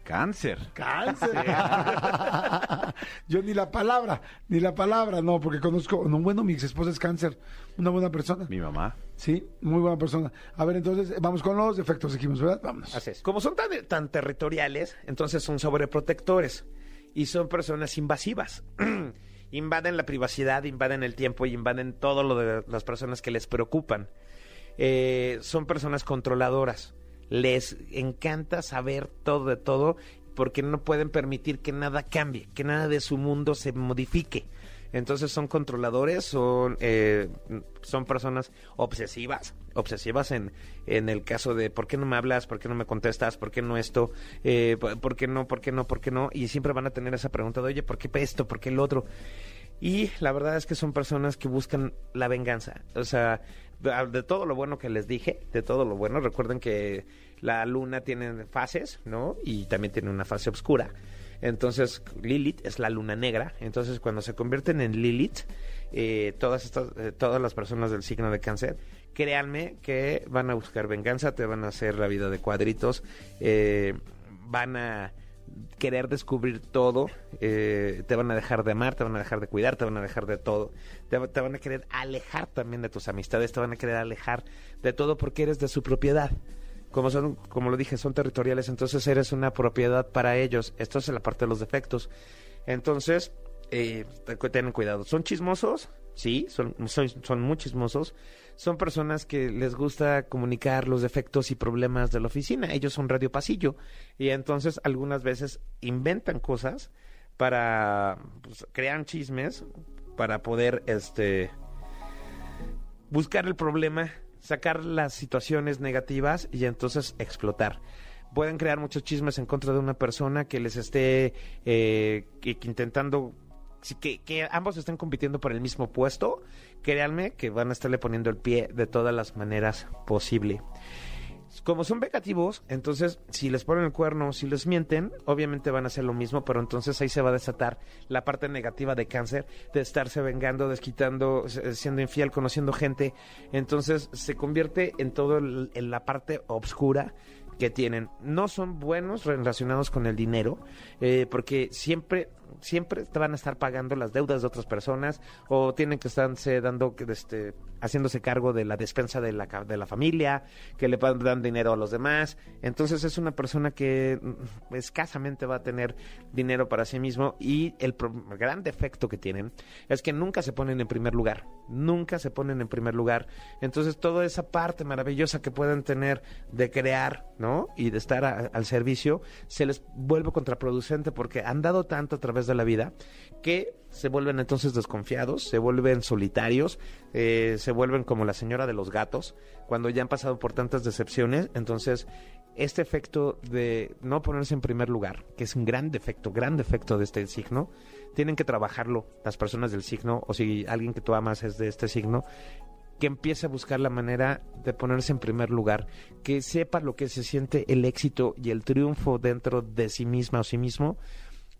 Cáncer. cáncer. Yo ni la palabra, ni la palabra, no, porque conozco, no, bueno, mi ex esposa es cáncer, una buena persona. Mi mamá. Sí, muy buena persona. A ver, entonces, vamos con los defectos, dijimos, ¿verdad? Vámonos. Así es. Como son tan, tan territoriales, entonces son sobreprotectores y son personas invasivas. invaden la privacidad, invaden el tiempo y invaden todo lo de las personas que les preocupan. Eh, son personas controladoras. Les encanta saber todo de todo porque no pueden permitir que nada cambie, que nada de su mundo se modifique. Entonces son controladores, son, eh, son personas obsesivas, obsesivas en, en el caso de por qué no me hablas, por qué no me contestas, por qué no esto, eh, por qué no, por qué no, por qué no, y siempre van a tener esa pregunta de, oye, ¿por qué esto, por qué el otro? Y la verdad es que son personas que buscan la venganza. O sea, de todo lo bueno que les dije, de todo lo bueno, recuerden que la luna tiene fases, ¿no? Y también tiene una fase oscura. Entonces, Lilith es la luna negra. Entonces, cuando se convierten en Lilith, eh, todas estas, eh, todas las personas del signo de cáncer, créanme que van a buscar venganza, te van a hacer la vida de cuadritos, eh, van a querer descubrir todo, eh, te van a dejar de amar, te van a dejar de cuidar, te van a dejar de todo, te, te van a querer alejar también de tus amistades, te van a querer alejar de todo porque eres de su propiedad. Como son, como lo dije, son territoriales, entonces eres una propiedad para ellos. Esto es la parte de los defectos. Entonces, eh, ten cuidado. ¿Son chismosos? Sí, son, son, son muy chismosos. Son personas que les gusta comunicar los defectos y problemas de la oficina. Ellos son radio pasillo. Y entonces algunas veces inventan cosas para pues, crear chismes para poder este buscar el problema, sacar las situaciones negativas y entonces explotar. Pueden crear muchos chismes en contra de una persona que les esté eh, que- intentando que, que ambos estén compitiendo por el mismo puesto, créanme que van a estarle poniendo el pie de todas las maneras posible. Como son vengativos, entonces si les ponen el cuerno, si les mienten, obviamente van a hacer lo mismo, pero entonces ahí se va a desatar la parte negativa de cáncer, de estarse vengando, desquitando, siendo infiel, conociendo gente. Entonces se convierte en todo el- en la parte oscura que tienen. No son buenos relacionados con el dinero, eh, porque siempre siempre te van a estar pagando las deudas de otras personas o tienen que estarse dando este haciéndose cargo de la despensa de la de la familia que le dan dinero a los demás. Entonces es una persona que mm, escasamente va a tener dinero para sí mismo y el gran defecto que tienen es que nunca se ponen en primer lugar nunca se ponen en primer lugar. Entonces toda esa parte maravillosa que pueden tener de crear no y de estar al servicio se les vuelve contraproducente porque han dado tanto a través de la vida que se vuelven entonces desconfiados, se vuelven solitarios, eh, se vuelven como la señora de los gatos, cuando ya han pasado por tantas decepciones, entonces este efecto de no ponerse en primer lugar, que es un gran defecto, gran defecto de este signo, tienen que trabajarlo las personas del signo, o si alguien que tú amas es de este signo, que empiece a buscar la manera de ponerse en primer lugar, que sepa lo que se siente el éxito y el triunfo dentro de sí misma o sí mismo,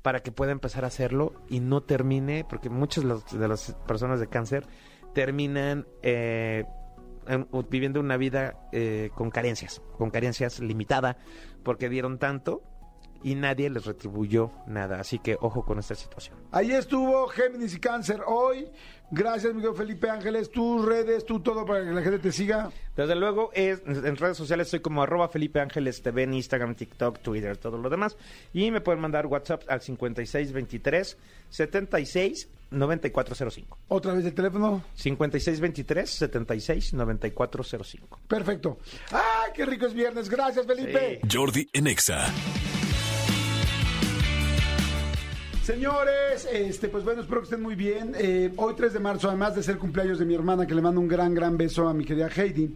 para que pueda empezar a hacerlo y no termine, porque muchas de las, personas de cáncer terminan eh, u- viviendo una vida eh, con carencias, con carencias limitada, porque dieron tanto y nadie les retribuyó nada. Así que ojo con esta situación. Ahí estuvo Géminis y Cáncer hoy. Gracias, Miguel Felipe Ángeles. Tus redes, tú todo para que la gente te siga. Desde luego, es, en redes sociales soy como arroba Felipe Ángeles TV en Instagram, TikTok, Twitter, todo lo demás. Y me pueden mandar WhatsApp al 5623 76 9405. Otra vez el teléfono. 5623 76 9405. Perfecto. ¡Ay, qué rico es viernes! Gracias, Felipe. Jordi en Señores, este, pues bueno, espero que estén muy bien. Eh, hoy 3 de marzo, además de ser cumpleaños de mi hermana, que le mando un gran, gran beso a mi querida Heidi,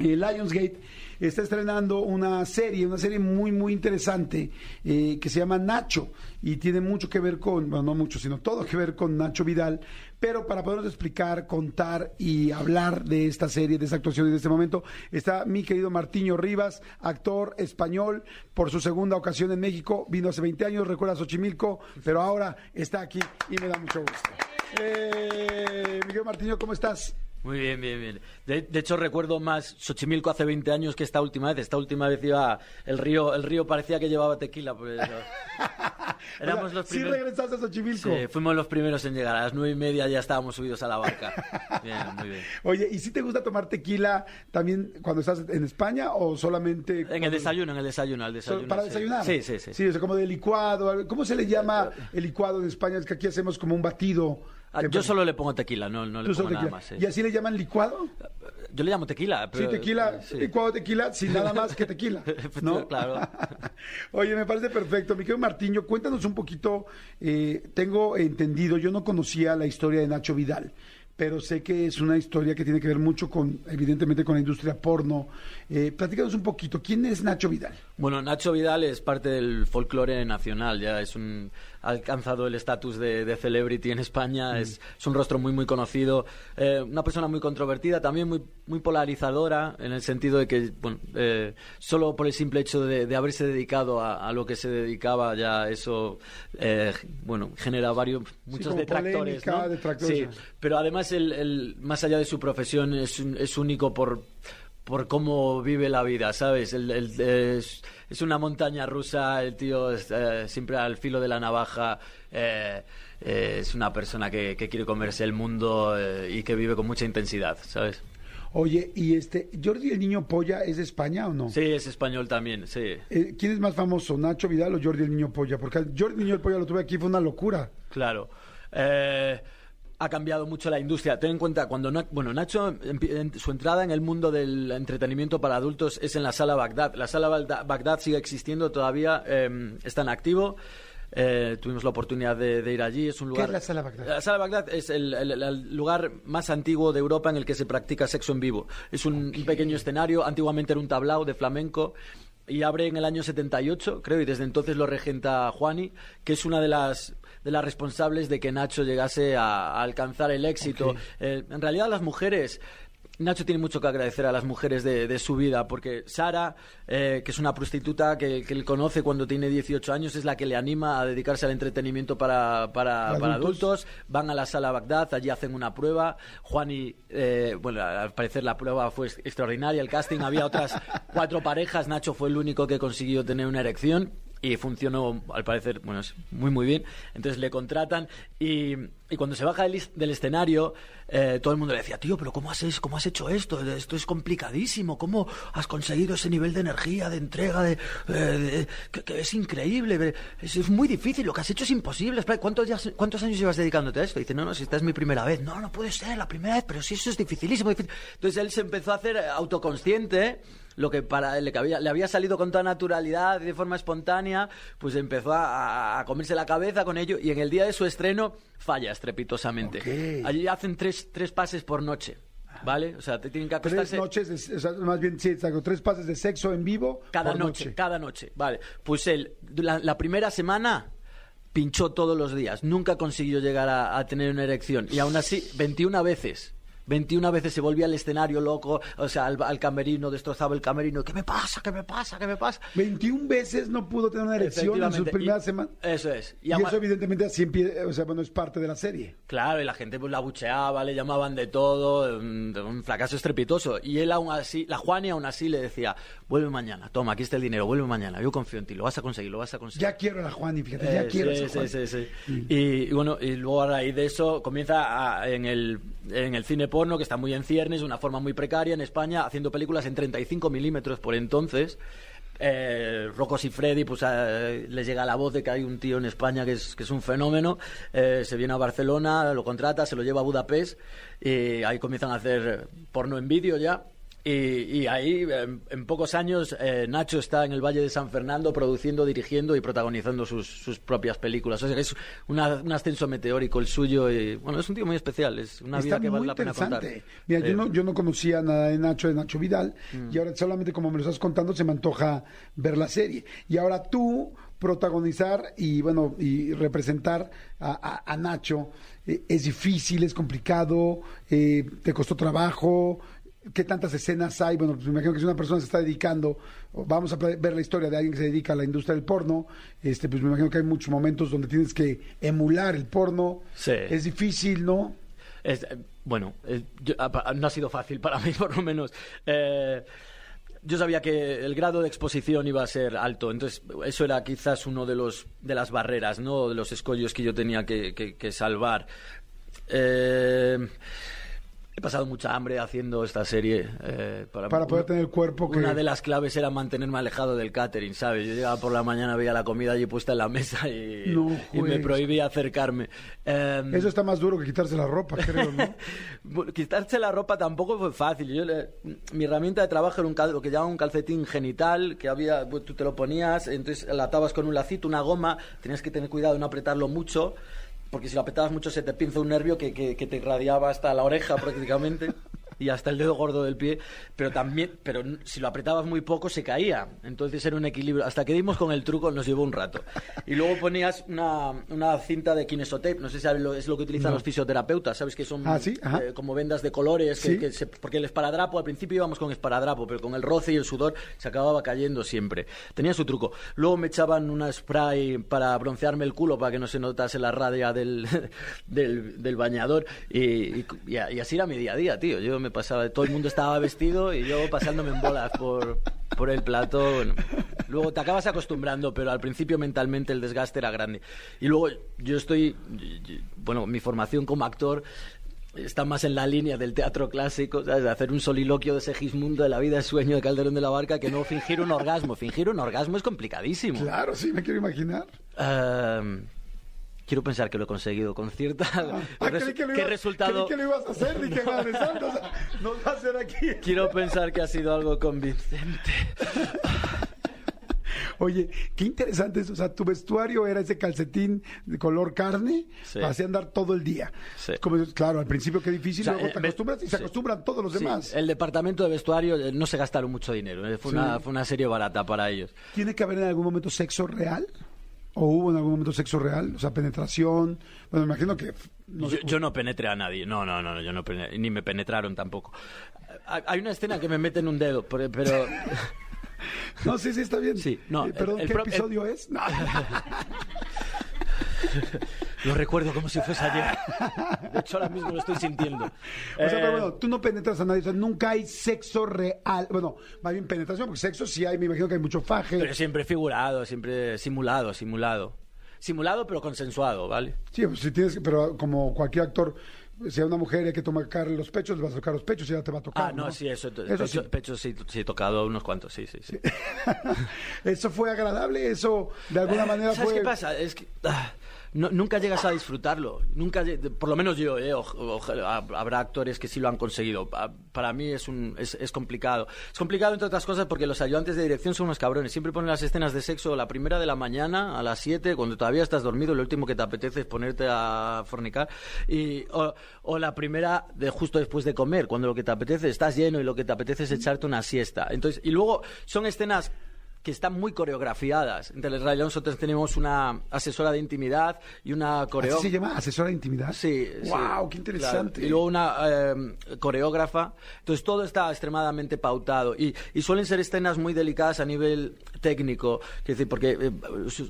eh, Lionsgate está estrenando una serie, una serie muy, muy interesante eh, que se llama Nacho y tiene mucho que ver con, bueno, no mucho, sino todo que ver con Nacho Vidal. Pero para podernos explicar, contar y hablar de esta serie, de esta actuación y de este momento, está mi querido Martiño Rivas, actor español, por su segunda ocasión en México. Vino hace 20 años, recuerda Xochimilco, pero ahora está aquí y me da mucho gusto. Eh, Miguel Martiño, ¿cómo estás? Muy bien, bien, bien. De, de hecho, recuerdo más Xochimilco hace 20 años que esta última vez. Esta última vez iba el río, el río parecía que llevaba tequila. pues. Éramos O sea, los sí primeros. regresaste a Xochimilco. Sí, fuimos los primeros en llegar. A las nueve y media ya estábamos subidos a la barca. Bien, muy bien. Oye, ¿y si te gusta tomar tequila también cuando estás en España o solamente En el desayuno, en el desayuno, al desayuno. para sí. desayunar? Sí, sí, sí. Sí, o sea, como de licuado. ¿Cómo se le llama el licuado en España? Es que aquí hacemos como un batido. Ah, yo solo le pongo tequila, no, no le pongo nada más. sí. ¿Y así le llaman licuado? Yo le llamo tequila. Pero, sí, tequila, sí. licuado tequila, sin nada más que tequila. ¿no? Claro. Oye, me parece perfecto. Mi querido Martiño, cuéntanos un poquito. eh, tengo entendido, yo no conocía la historia de Nacho Vidal, pero sé que es una historia que tiene que ver mucho con, evidentemente, con la industria porno. Eh, platícanos un poquito. ¿Quién es Nacho Vidal? Bueno, Nacho Vidal es parte del folclore nacional, ya es un alcanzado el estatus de, de celebrity en España, es, es un rostro muy muy conocido, eh, una persona muy controvertida, también muy muy polarizadora en el sentido de que bueno, eh, solo por el simple hecho de, de haberse dedicado a, a lo que se dedicaba ya eso eh, bueno genera varios muchos detractores, polémica, ¿no? detractores. Sí, pero además el, el- más allá de su profesión es, es único por por cómo vive la vida, ¿sabes? El- el- es, es una montaña rusa, el tío es, eh, siempre al filo de la navaja, eh, eh, es una persona que, que quiere comerse el mundo eh, y que vive con mucha intensidad, ¿sabes? Oye, y este, Jordi el Niño Polla es de España o no? Sí, es español también, sí. Eh, ¿Quién es más famoso, Nacho Vidal o Jordi el Niño Polla? Porque Jordi el Niño Polla lo tuve aquí, fue una locura. Claro. Eh, ha cambiado mucho la industria. Ten en cuenta, cuando bueno, Nacho, en- su entrada en el mundo del entretenimiento para adultos es en la sala Bagdad. La sala Bagda- Bagdad sigue existiendo todavía, eh, está en activo. Eh, tuvimos la oportunidad de, de ir allí. Es un ¿Qué lugar. es la Sala Bagdad? La Sala Bagdad es el, el- el lugar más antiguo de Europa en el que se practica sexo en vivo. Es un, un pequeño escenario. Antiguamente era un tablao de flamenco. Y abre en el año 78, creo, y desde entonces lo regenta Juani, que es una de las, de las responsables de que Nacho llegase a, a alcanzar el éxito. Eh, en realidad, las mujeres. Nacho tiene mucho que agradecer a las mujeres de, de su vida, porque Sara, eh, que es una prostituta que, que él conoce cuando tiene 18 años, es la que le anima a dedicarse al entretenimiento para, para, Para para adultos. adultos. Van a la sala Bagdad, allí hacen una prueba. Juani, eh, bueno, al parecer la prueba fue ex- extraordinaria. El casting había otras cuatro parejas. Nacho fue el único que consiguió tener una erección. Y funcionó, al parecer, bueno, muy, muy bien. Entonces le contratan y, y cuando se baja del, del escenario, eh, todo el mundo le decía, tío, pero ¿cómo has, ¿cómo has hecho esto? Esto es complicadísimo. ¿Cómo has conseguido ese nivel de energía, de entrega, de, eh, de- que, que es increíble? Es, es muy difícil, lo que has hecho es imposible. ¿Cuántos, ya- ¿Cuántos años llevas dedicándote a esto? dice, no, no, si esta es mi primera vez. No, no puede ser la primera vez, pero si eso es dificilísimo. difícil". Entonces él se empezó a hacer eh, autoconsciente lo que para él le, había, le había salido con toda naturalidad y de forma espontánea, pues empezó a, a comerse la cabeza con ello y en el día de su estreno falla estrepitosamente. Allí hacen tres, tres pases por noche, ¿vale? O sea, te tienen que acostarse... Tres noches, de- o sea, más bien, sí, exacto, tres pases de sexo en vivo Cada por noche, cada noche, vale. Pues él, la, la primera semana pinchó todos los días, nunca consiguió llegar a, a tener una erección y aún así, 21 veces. 21 veces se volvía al escenario loco, o sea, al, al camerino, destrozaba el camerino. ¿Qué me pasa? ¿Qué me pasa? ¿Qué me pasa? 21 veces no pudo tener una erección en sus primeras semanas. Eso es. Y, ama- eso evidentemente así empieza, o sea, bueno, es parte de la serie. Claro, y la gente pues la bucheaba, le llamaban de todo, un, un fracaso estrepitoso. Y él aún así, la Juani aún así le decía, vuelve mañana, toma, aquí está el dinero, vuelve mañana, yo confío en ti, lo vas a conseguir, lo vas a conseguir. Ya quiero a la Juani, fíjate, ya Eh, quiero a sí, esa Juani. sí, sí, sí. Y, y bueno, y luego a raíz de eso comienza a- en, el, en el cine porno, que está muy en ciernes, de una forma muy precaria en España, haciendo películas en 35 milímetros por entonces. Eh, Rocco y Freddy, pues eh, les llega la voz de que hay un tío en España que es, que es un fenómeno. Eh, se viene a Barcelona, lo contrata, se lo lleva a Budapest y ahí comienzan a hacer porno en vídeo ya. Y, y ahí, en, en pocos años, eh, Nacho está en el Valle de San Fernando produciendo, dirigiendo y protagonizando sus, sus propias películas. O sea que es una- un ascenso meteórico el suyo. Y, bueno, es un tío muy especial. Es una vida que vale la pena contar. Mira, Eh, yo, no, yo no conocía nada de Nacho, de Nacho Vidal, y ahora solamente como me lo estás contando se me antoja ver la serie. Y ahora tú protagonizar y bueno, y representar a, a- a Nacho, eh, es difícil, es complicado, eh, te costó trabajo. ¿Qué tantas escenas hay? Bueno, pues me imagino que si una persona se está dedicando, vamos a ver la historia de alguien que se dedica a la industria del porno, este, pues me imagino que hay muchos momentos donde tienes que emular el porno. Sí. Es difícil, ¿no? Es, eh, bueno, eh, yo- a- no ha sido fácil para mí, por lo menos. Eh, yo sabía que el grado de exposición iba a ser alto, entonces eso era quizás uno de los de las barreras, no, de los escollos que yo tenía que, que- que salvar. Eh, he pasado mucha hambre haciendo esta serie. eh, para, Para poder tener el cuerpo que- Una de las claves era mantenerme alejado del catering, ¿sabes? Yo llegaba por la mañana, veía la comida allí puesta en la mesa y, No y me prohibía acercarme. Eh, Eso está más duro que quitarse la ropa, creo, ¿no? quitarse la ropa tampoco fue fácil. Yo le- mi herramienta de trabajo era un cal- lo que llamaban un calcetín genital, que había, pues, tú te lo ponías, entonces la atabas con un lacito, una goma, tenías que tener cuidado de no apretarlo mucho, porque si lo apretabas mucho se te pinza un nervio que, que- que te irradiaba hasta la oreja prácticamente. Y hasta el dedo gordo del pie, pero también, pero si lo apretabas muy poco se caía. Entonces era un equilibrio. Hasta que dimos con el truco nos llevó un rato. Y luego ponías una, una cinta de kinesotape, no sé si sabes lo- es lo que utilizan los fisioterapeutas, ¿sabes? Que son Ah, sí, eh, como vendas de colores, que- Sí. que se- porque el esparadrapo, al principio íbamos con esparadrapo, pero con el roce y el sudor se acababa cayendo siempre. Tenía su truco. Luego me echaban una spray para broncearme el culo para que no se notase la radia del, del, del bañador y, y- y así era mi día a día, tío. Yo me pasaba, todo el mundo estaba vestido y yo pasándome en bolas por, por el plato. Bueno, luego te acabas acostumbrando, pero al principio mentalmente el desgaste era grande. Y luego yo estoy, bueno, mi formación como actor está más en la línea del teatro clásico, ¿sabes? De hacer un soliloquio de Segismundo de la vida es sueño de Calderón de la Barca que no fingir un orgasmo. Fingir un orgasmo es complicadísimo. Claro, sí, me quiero imaginar. Ehm, quiero pensar que lo he conseguido con cierta... Ah, ¿Qué, creí que lo qué iba- resultado? creí que lo ibas a hacer, dije, madre santa, o sea, nos va a hacer aquí. Quiero pensar que ha sido algo convincente. Oye, qué interesante eso. O sea, tu vestuario era ese calcetín de color carne Sí. para así andar todo el día. Sí. Como, claro, al principio qué difícil, O sea, luego eh, te acostumbras y se sí. acostumbran todos los demás. el departamento de vestuario eh, no se gastaron mucho dinero. eh, Fue, una, fue una serie barata para ellos. ¿Tiene que haber en algún momento sexo real? ¿O hubo en algún momento sexo real? O sea, penetración. Bueno, me imagino que. No yo, no penetré a nadie. No, no, no, yo no pene- ni me penetraron tampoco. Hay una escena que me meten un dedo, pero, pero- no, sí, sí, está bien. Sí, no, Eh, Perdón, el- el ¿qué episodio es? No. lo recuerdo como si fuese ayer. De hecho, ahora mismo lo estoy sintiendo. O sea, pero Eh, bueno, tú no penetras a nadie, o sea, nunca hay sexo real. Bueno, más bien penetración, porque sexo sí hay, me imagino que hay mucho faje. Pero siempre figurado, siempre simulado, simulado. Simulado pero consensuado, ¿vale? Sí, pues si tienes pero como cualquier actor, si hay una mujer hay que tocar los pechos, le vas a tocar los pechos y ella te va a tocar. Ah, no, sí, eso. Eso pecho, sí. pecho sí, sí he tocado unos cuantos, sí, sí, sí. Eso fue agradable, eso de alguna manera ¿Sabes fue. qué pasa? Es que ah, nunca llegas a disfrutarlo. Nunca, por lo menos yo, eh, hab- habrá actores que sí lo han conseguido. Pa- Para mí es, un, es, es complicado. Es complicado, entre otras cosas, porque los ayudantes de dirección son unos cabrones. Siempre ponen las escenas de sexo la primera de la mañana, a las 7, cuando todavía estás dormido. Lo último que te apetece es ponerte a fornicar. Y, o, o la primera de justo después de comer, cuando lo que te apetece, estás lleno y lo que te apetece es echarte una siesta. Entonces, y luego son escenas que están muy coreografiadas. En Teleradio nosotros tenemos una asesora de intimidad y una ¿Así coreo... se llama asesora de intimidad? Sí, sí. Wow, qué interesante. Claro. Y luego una eh, coreógrafa. Entonces todo está extremadamente pautado. Y, y suelen ser escenas muy delicadas a nivel técnico. Decir, porque eh,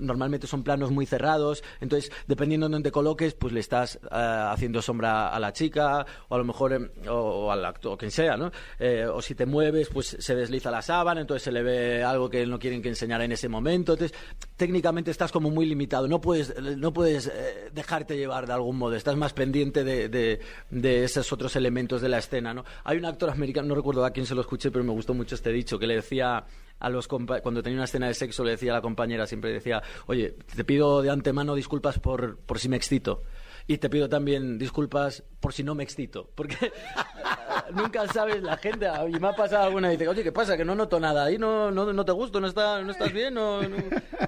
normalmente son planos muy cerrados. Entonces, dependiendo de dónde coloques, pues le estás eh, haciendo sombra a la chica, o a lo mejor, eh, o, o al actor, o quien sea, ¿no? Eh, o si te mueves, pues se desliza la sábana, entonces se le ve algo que no quieren que enseñara en ese momento. Entonces, técnicamente estás como muy limitado. No puedes, no puedes eh, dejarte llevar de algún modo. Estás más pendiente de, de- de esos otros elementos de la escena, ¿no? Hay un actor americano, no recuerdo a quién se lo escuché, pero me gustó mucho este dicho, que le decía a los cuando tenía una escena de sexo le decía a la compañera siempre decía oye te pido de antemano disculpas por, por si me excito y te pido también disculpas por si no me excito porque nunca sabes la gente y me ha pasado alguna y dice oye qué pasa que no noto nada ahí no no, no te gusto no está no estás bien no, no,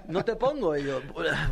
no te pongo y yo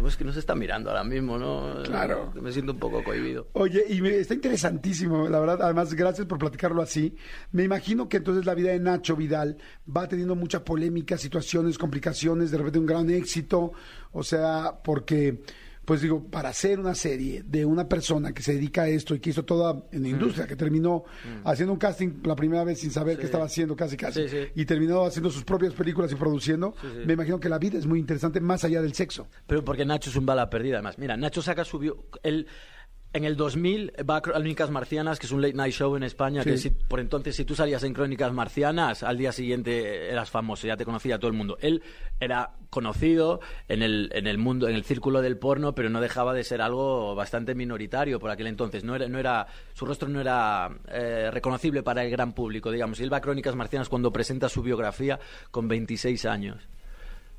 pues que nos está mirando ahora mismo no Claro. me siento un poco cohibido Oye, y me, está interesantísimo, la verdad. Además, gracias por platicarlo así. Me imagino que entonces la vida de Nacho Vidal va teniendo mucha polémica, situaciones, complicaciones, de repente un gran éxito. O sea, porque, pues digo, para hacer una serie de una persona que se dedica a esto y que hizo toda en la industria, que terminó haciendo un casting la primera vez sin saber Sí. qué estaba haciendo, casi casi, Sí, sí. y terminó haciendo sus propias películas y produciendo, me imagino que la vida es muy interesante más allá del sexo. Pero porque Nacho es un bala perdida, además. Mira, Nacho saca su... bio- él, en el 2000 va a Crónicas Marcianas, que es un late night show en España, Sí. que si- por entonces si tú salías en Crónicas Marcianas, al día siguiente eras famoso, ya te conocía todo el mundo. Él era conocido en el, en el mundo, en el círculo del porno, pero no dejaba de ser algo bastante minoritario por aquel entonces. No era, no era, su rostro no era eh, reconocible para el gran público, digamos. Y él va a Crónicas Marcianas cuando presenta su biografía con 26 años.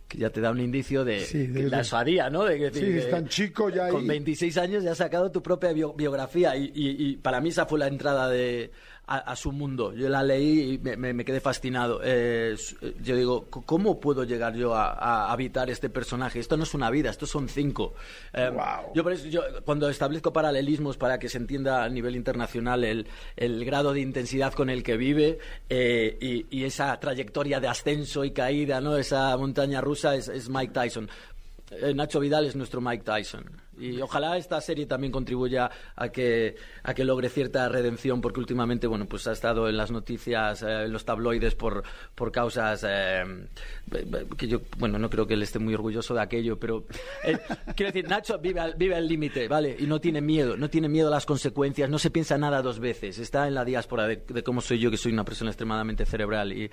Que ya te da un indicio de, Sí, de- la osadía, ¿no? De, que- Sí, es tan chico ya Con ahí. 26 años ya has sacado tu propia bio- biografía y, y- y para mí esa fue la entrada de, a, a su mundo. Yo la leí y me, me- me quedé fascinado. Eh, eh, yo digo, ¿cómo puedo llegar yo a, a habitar este personaje? Esto no es una vida, estos son cinco. Eh. Yo por eso, yo, cuando establezco paralelismos para que se entienda a nivel internacional el, el grado de intensidad con el que vive eh, y, y esa trayectoria de ascenso y caída, ¿no? Esa montaña rusa es, es Mike Tyson. Eh, Nacho Vidal es nuestro Mike Tyson. Y ojalá esta serie también contribuya a que, a que logre cierta redención, porque últimamente, bueno, pues ha estado en las noticias, eh, en los tabloides por, por causas eh, que yo, bueno, no creo que él esté muy orgulloso de aquello, pero quiero decir, Nacho vive al vive límite, ¿vale? Y no tiene miedo, no tiene miedo a las consecuencias, no se piensa nada dos veces. Está en la diáspora de, de cómo soy yo, que soy una persona extremadamente cerebral y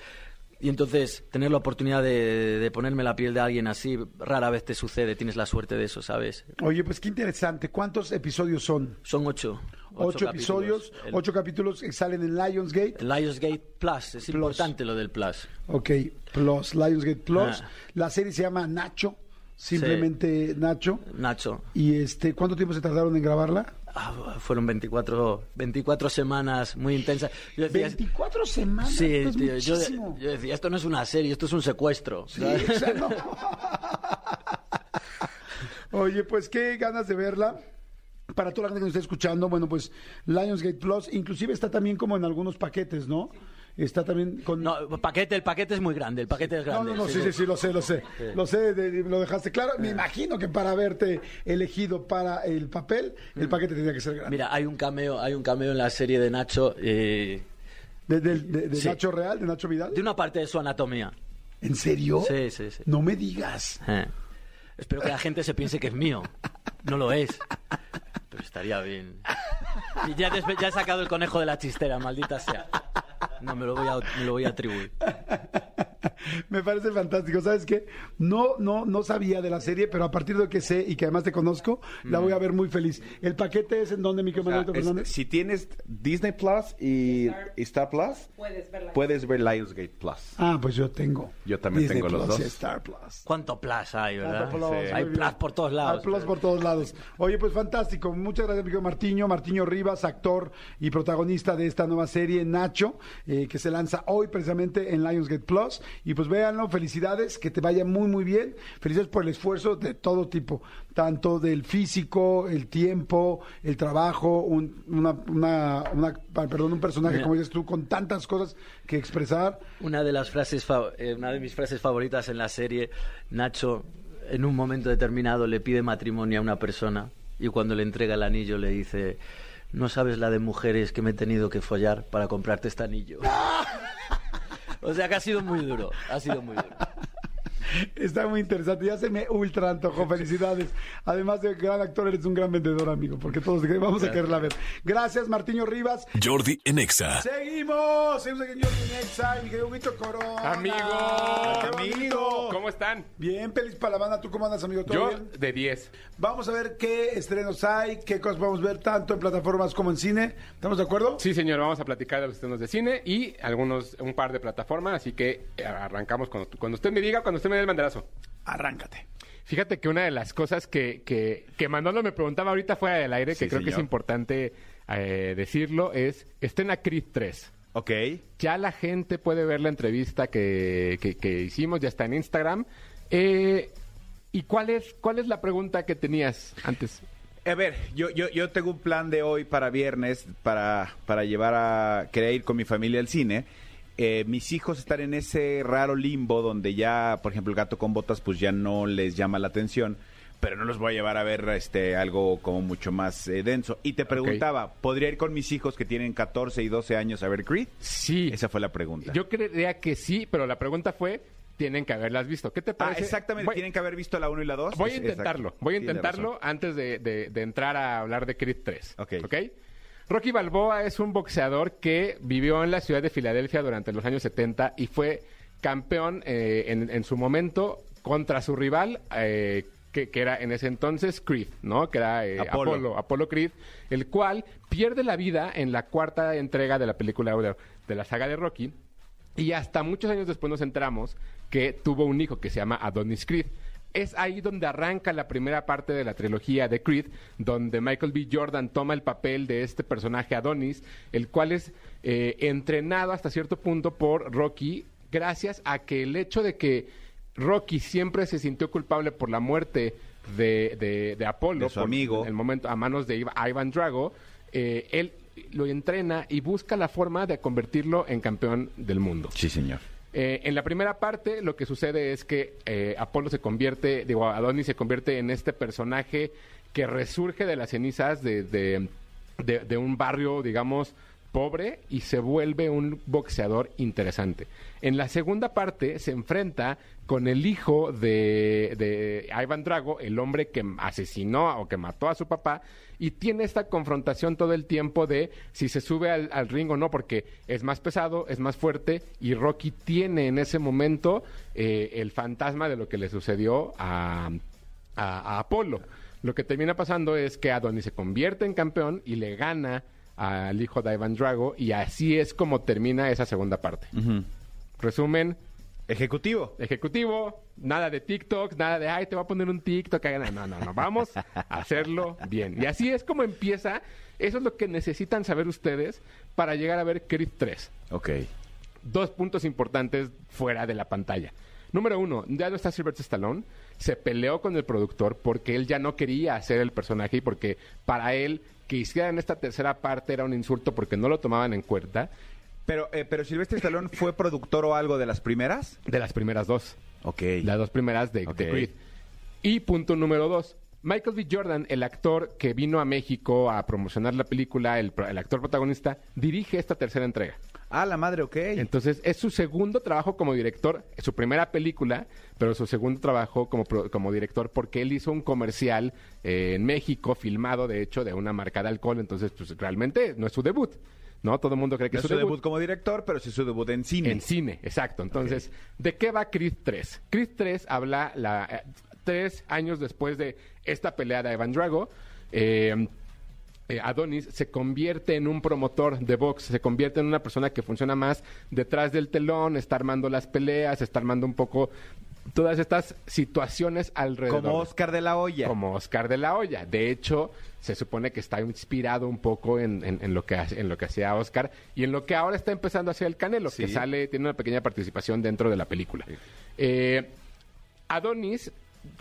y entonces, tener la oportunidad de, de ponerme la piel de alguien así, rara vez te sucede, tienes la suerte de eso, ¿sabes? Oye, pues qué interesante. ¿Cuántos episodios son? Son ocho. Ocho, episodios, El, ocho capítulos que salen en Lionsgate. Lionsgate Plus, es Plus. importante lo del Plus. Ok, Plus, Lionsgate Plus. Ah. La serie se llama Nacho, simplemente Nacho. Nacho. Y este, ¿cuánto tiempo se tardaron en grabarla? Ah, fueron 24, 24 semanas muy intensas. Yo decía, 24 semanas. sí, tío, yo, yo decía, esto no es una serie, esto es un secuestro. Sí, ¿sabes? o sea, no. Oye, pues qué ganas de verla. Para toda la gente que nos está escuchando, bueno, pues Lionsgate Plus, inclusive está también como en algunos paquetes, ¿no? Está también con... No, paquete, el paquete es muy grande, el paquete es No, grande. no, no, sí, sí, sí, lo sé, lo sé. Lo sé, de- lo dejaste claro. Me imagino que para haberte elegido para el papel, el paquete tenía que ser grande. Mira, hay un cameo, hay un cameo en la serie de Nacho eh, ¿De, de- de- de Sí. Nacho Real, de Nacho Vidal? de una parte de su anatomía. ¿En serio? Sí, sí, sí. No me digas. Eh. Espero que la gente se piense que es mío. No lo es. Pero estaría bien. Y ya, ya he sacado el conejo de la chistera, maldita sea. No, me lo voy a, me lo voy a atribuir. Me parece fantástico. ¿Sabes qué? No, no, no sabía de la serie, pero a partir de que sé y que además te conozco, la voy a ver muy feliz. ¿El paquete es en donde, mi O sea, Manuel es- Fernández? si tienes Disney Plus y y Star Plus, Puedes ver Lionsgate Plus. Ah, pues yo tengo. Yo también tengo los Plus dos. y Star Plus. ¿Cuánto plus hay, verdad? Plus, Sí. Hay plus por todos lados. Hay plus por todos lados. Oye, pues fantástico. Muchas gracias, amigo Martiño. Martiño Rivas, actor y protagonista de esta nueva serie, Nacho, eh, que se lanza hoy precisamente en Lionsgate Plus. Y pues véanlo, felicidades, que te vaya muy, muy bien. Felicidades por el esfuerzo de todo tipo, tanto del físico, el tiempo, el trabajo, un, una, una, una- perdón, un personaje, Mira. como dices tú, con tantas cosas que expresar. Una de las frases, eh, una de mis frases favoritas en la serie, Nacho, en un momento determinado le pide matrimonio a una persona y cuando le entrega el anillo le dice, no sabes la de mujeres que me he tenido que follar para comprarte este anillo. o sea que ha sido muy duro, ha sido muy duro. Está muy interesante, ya se me ultra antojó, felicidades. Además de gran actor, eres un gran vendedor, amigo, porque todos vamos a quererla ver. Gracias, Martiño Rivas. Jordi en Exa. Seguimos, seguimos aquí en Jordi Nexa, y mi querido Huguito Corona. Amigo, Qué bonito. ¿cómo están? Bien, feliz para la banda. ¿Tú cómo andas, amigo? ¿Todo Yo bien? de 10. Vamos a ver qué estrenos hay, qué cosas podemos ver tanto en plataformas como en cine. ¿Estamos de acuerdo? Sí, señor, vamos a platicar de los estrenos de cine y algunos, un par de plataformas, así que eh, arrancamos cuando, cuando usted me diga, cuando usted me dé el banderazo. Arráncate. Fíjate que una de las cosas que, que, que Manolo me preguntaba ahorita fuera del aire, que Sí, creo que es señor. importante eh, decirlo, es, estrena Creed 3. Ok. Ya la gente puede ver la entrevista que, que- que hicimos, ya está en Instagram. Eh, ¿Y cuál es, cuál es la pregunta que tenías antes? A ver, yo, yo, yo tengo un plan de hoy para viernes para, para llevar a... Quería ir con mi familia al cine. Eh, mis hijos están en ese raro limbo donde ya, por ejemplo, el gato con botas pues ya no les llama la atención. Pero no los voy a llevar a ver este algo como mucho más eh, denso. Y te preguntaba, ¿podría ir con mis hijos que tienen 14 y 12 años a ver Creed? Sí. Esa fue la pregunta. Yo creería que sí, pero la pregunta fue, tienen que haberlas visto. ¿Qué te Ah, parece? exactamente. Voy, Tienen que haber visto la 1 y la 2. voy a intentarlo. Voy a intentarlo antes de, de- de entrar a hablar de Creed 3. Ok. Rocky Balboa es un boxeador que vivió en la ciudad de Filadelfia durante los años 70 y fue campeón eh, en, en su momento contra su rival, eh, que, que era en ese entonces Creed, ¿no? Que era eh, Apolo. Apolo. Apolo Creed, el cual pierde la vida en la cuarta entrega de la película de, de la saga de Rocky. Y hasta muchos años después nos enteramos que tuvo un hijo que se llama Adonis Creed. Es ahí donde arranca la primera parte de la trilogía de Creed, donde Michael B. Jordan toma el papel de este personaje Adonis, el cual es eh, entrenado hasta cierto punto por Rocky, gracias a que el hecho de que Rocky siempre se sintió culpable por la muerte de, de, de Apolo, De su por amigo. el momento a manos de Iva- Ivan Drago, eh, él lo entrena y busca la forma de convertirlo en campeón del mundo. Sí, señor. Eh, en la primera parte, lo que sucede es que eh, Apolo se convierte, digo, Adonis se convierte en este personaje que resurge de las cenizas de, de- de- de un barrio, digamos, pobre y se vuelve un boxeador interesante. En la segunda parte se enfrenta con el hijo de, de Ivan Drago, el hombre que asesinó o que mató a su papá, y tiene esta confrontación todo el tiempo de si se sube al, ring o no, porque es más pesado, es más fuerte, y Rocky tiene en ese momento eh, el fantasma de lo que le sucedió a, a, a Apolo. Lo que termina pasando es que Adonis se convierte en campeón y le gana al hijo de Ivan Drago, y así es como termina esa segunda parte. Resumen, Ejecutivo. ejecutivo, nada de TikTok, nada de, ay, te voy a poner un TikTok. No, no, no, no, vamos a hacerlo bien. Y así es como empieza. Eso es lo que necesitan saber ustedes para llegar a ver Creed 3. Ok. Dos puntos importantes fuera de la pantalla. Número uno, ya no está Sylvester Stallone. Se peleó con el productor porque él ya no quería hacer el personaje y porque para él que hicieran esta tercera parte era un insulto porque no lo tomaban en cuenta Pero, eh, pero Silvestre Stallone fue productor o algo de las primeras. de las primeras dos. Ok. Las dos primeras de, de Ok. Creed. Y punto número dos. Michael B. Jordan, el actor que vino a México a promocionar la película, el actor protagonista, dirige esta tercera entrega. Ah, la madre, ok. Entonces, es su segundo trabajo como director, su primera película, pero su segundo trabajo como, como director porque él hizo un comercial eh, en México, filmado de hecho, de una marca de alcohol, entonces, pues realmente no es su debut, ¿no? Todo el mundo cree que No es su debut como director, pero sí su debut en cine. en cine, exacto. Entonces, ¿de qué va Creed 3? Creed 3 habla la, eh, tres años después de esta pelea de Evan Drago. eh, eh, Adonis se convierte en un promotor de box, se convierte en una persona que funciona más detrás del telón, está armando las peleas, está armando un poco todas estas situaciones alrededor. Como Oscar de la Hoya. Como Oscar de la Hoya. De hecho, se supone que está inspirado un poco en, en- en lo, que, en lo que hacía Oscar y en lo que ahora está empezando a hacer el Canelo, que sale, tiene una pequeña participación dentro de la película. Eh, Adonis,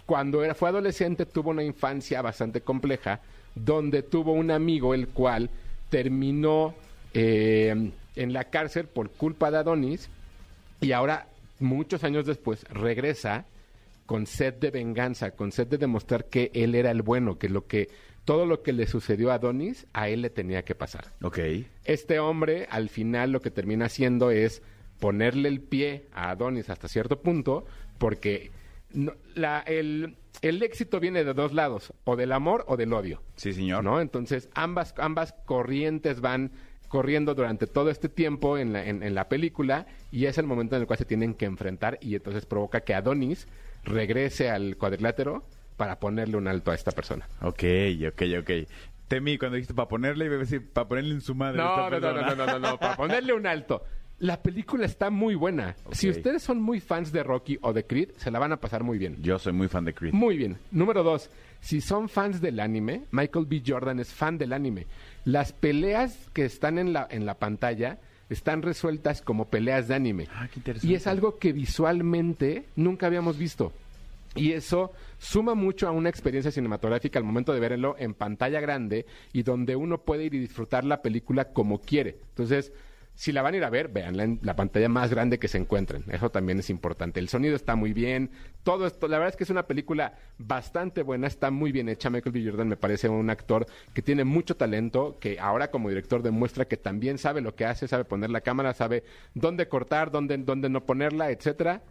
cuando era, fue adolescente, tuvo una infancia bastante compleja, donde tuvo un amigo el cual terminó eh, en la cárcel por culpa de Adonis y ahora, muchos años después, regresa con sed de venganza, con sed de demostrar que él era el bueno, que lo que todo lo que le sucedió a Adonis a él le tenía que pasar. Ok. Este hombre, al final, lo que termina haciendo es ponerle el pie a Adonis hasta cierto punto, porque no- la- el, el éxito viene de dos lados, o del amor o del odio. Sí, señor. ¿no? Entonces, ambas, ambas corrientes van corriendo durante todo este tiempo en la, en, en la película y es el momento en el cual se tienen que enfrentar y entonces provoca que Adonis regrese al cuadrilátero para ponerle un alto a esta persona. Ok, ok, ok. Temí cuando dijiste para ponerle, iba a decir para ponerle en su madre. No, esta no, no, no, no, no, no, para ponerle un alto. La película está muy buena. Si ustedes son muy fans de Rocky o de Creed, se la van a pasar muy bien. Yo soy muy fan de Creed. Muy bien. Número dos, si son fans del anime, Michael B. Jordan es fan del anime. Las peleas que están en la, en la pantalla están resueltas como peleas de anime. Ah, qué interesante. Y es algo que visualmente nunca habíamos visto. Y eso suma mucho a una experiencia cinematográfica al momento de verlo en pantalla grande y donde uno puede ir y disfrutar la película como quiere. Entonces, si la van a ir a ver, veanla en la pantalla más grande que se encuentren. Eso también es importante. El sonido está muy bien. Todo esto, la verdad es que es una película bastante buena, está muy bien hecha. Michael B. Jordan me parece un actor que tiene mucho talento, que ahora como director demuestra que también sabe lo que hace, sabe poner la cámara, sabe dónde cortar, dónde, dónde no ponerla, etcétera.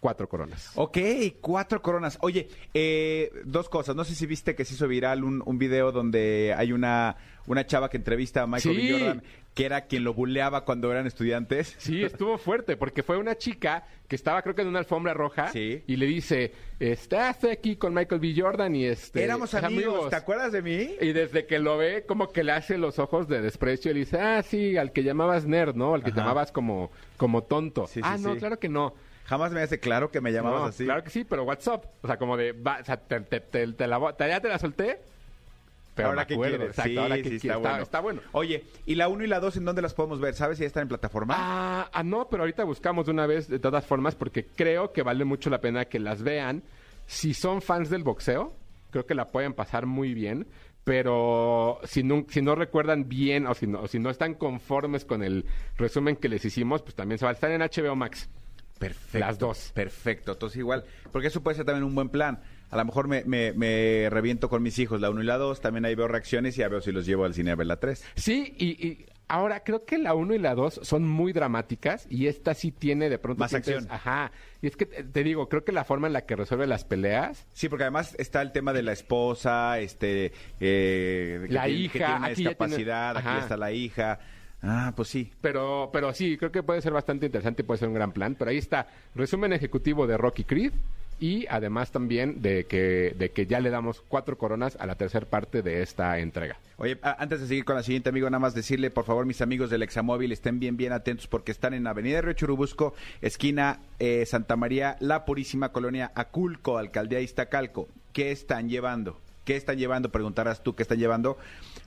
Cuatro coronas. Ok, cuatro coronas. Oye, eh, dos cosas. No sé si viste que se hizo viral un, un video donde hay una, una chava que entrevista a Michael Sí. B. Jordan, que era quien lo buleaba cuando eran estudiantes. Sí, estuvo fuerte, porque fue una chica que estaba creo que en una alfombra roja Sí. y le dice, estás aquí con Michael B. Jordan y este... Éramos amigos, ¿te acuerdas de mí? Y desde que lo ve, como que le hace los ojos de desprecio y le dice, ah, sí, al que llamabas nerd, ¿no? Al que Ajá. llamabas como, como tonto. Sí, sí, ah, no, claro que no. Jamás me hace claro que me llamabas No, así. Claro que sí, pero WhatsApp. O sea, como de, va, o sea, te, te- te- te la ya te la solté. Pero ahora que acuerdo, quieres. exacto, sí, ahora que sí, quieres. está, bueno. Está bueno. Oye, ¿y la 1 y la 2 en dónde las podemos ver? ¿Sabes si ya están en plataforma? Ah, ah, no, pero ahorita buscamos de una vez, de todas formas, porque creo que vale mucho la pena que las vean. Si son fans del boxeo, creo que la pueden pasar muy bien. Pero si no, si no recuerdan bien o si, no, o si no están conformes con el resumen que les hicimos, pues también se va a estar en HBO Max. Perfecto. Las dos. Perfecto. Entonces igual, porque eso puede ser también un buen plan. A lo mejor me, me, me reviento con mis hijos la 1 y la 2, también ahí veo reacciones y ya veo si los llevo al cine a ver la 3. Sí, y, y ahora creo que la 1 y la 2 son muy dramáticas y esta sí tiene de pronto... Más sientes- acción. Ajá. Y es que te, te digo, creo que la forma en la que resuelve las peleas Sí, porque además está el tema de la esposa, este, eh, que La tiene- que hija, tiene una aquí ya discapacidad, tiene- aquí está la hija. Ah, pues sí. Pero, pero sí, creo que puede ser bastante interesante y puede ser un gran plan. Pero ahí está, resumen ejecutivo de Rocky Creed y además también de que, de que ya le damos cuatro coronas a la tercera parte de esta entrega. Oye, antes de seguir con la siguiente, amigo, nada más decirle, por favor, mis amigos del Examóvil, estén bien, bien atentos porque están en Avenida Río Churubusco, esquina eh, Santa María, La Purísima Colonia Aculco, Alcaldía Iztacalco. ¿Qué están llevando? ¿Qué están llevando? Preguntarás tú, ¿qué están llevando?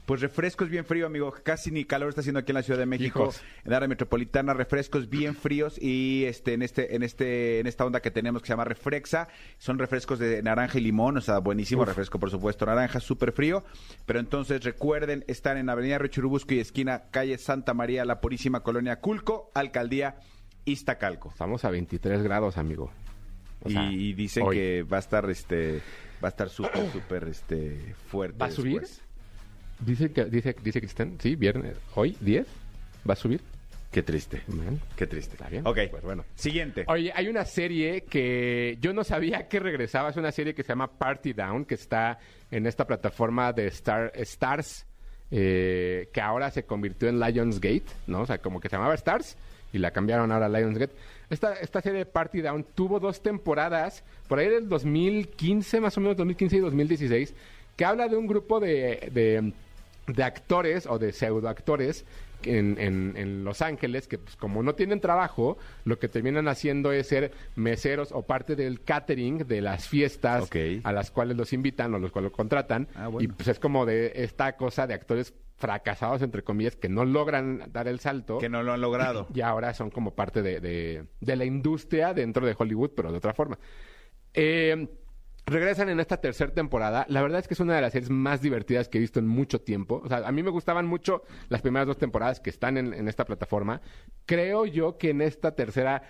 Pues refrescos bien frío, amigo. Casi ni calor está haciendo aquí en la Ciudad de México. Hijos. En área metropolitana, refrescos bien fríos y este en este en este en esta onda que tenemos que se llama Refrexa, son refrescos de naranja y limón, o sea, buenísimo refresco, por supuesto, naranja súper frío, pero entonces recuerden estar en Avenida Churubusco y esquina calle Santa María, La Purísima Colonia Culco, Alcaldía Iztacalco. Estamos a 23 grados, amigo. O sea, y, y dicen hoy. que va a estar este va a estar súper súper este fuerte ¿Va a subir? después. Dice, que, dice, dice Cristian, sí, viernes, hoy, 10, ¿va a subir? Qué triste. Man. Qué triste. Está bien. Ok, Pues bueno. Siguiente. Oye, hay una serie que yo no sabía que regresaba. Es una serie que se llama Party Down, que está en esta plataforma de Star, Stars, eh, que ahora se convirtió en Lionsgate, ¿no? O sea, como que se llamaba Stars y la cambiaron ahora a Lionsgate. Esta, esta serie de Party Down tuvo dos temporadas, por ahí del 2015, más o menos 2015 y 2016, que habla de un grupo de, de, de actores o de pseudoactores en, en, en Los Ángeles que pues, como no tienen trabajo, lo que terminan haciendo es ser meseros o parte del catering de las fiestas a las cuales los invitan o los cuales los contratan. Ah, bueno. Y pues es como de esta cosa de actores fracasados, entre comillas, que no logran dar el salto. Que no lo han logrado. Y ahora son como parte de, de- de la industria dentro de Hollywood, pero de otra forma. Eh, regresan en esta tercera temporada. La verdad es que es una de las series más divertidas que he visto en mucho tiempo. O sea, a mí me gustaban mucho las primeras dos temporadas que están en, en esta plataforma. Creo yo que en esta tercera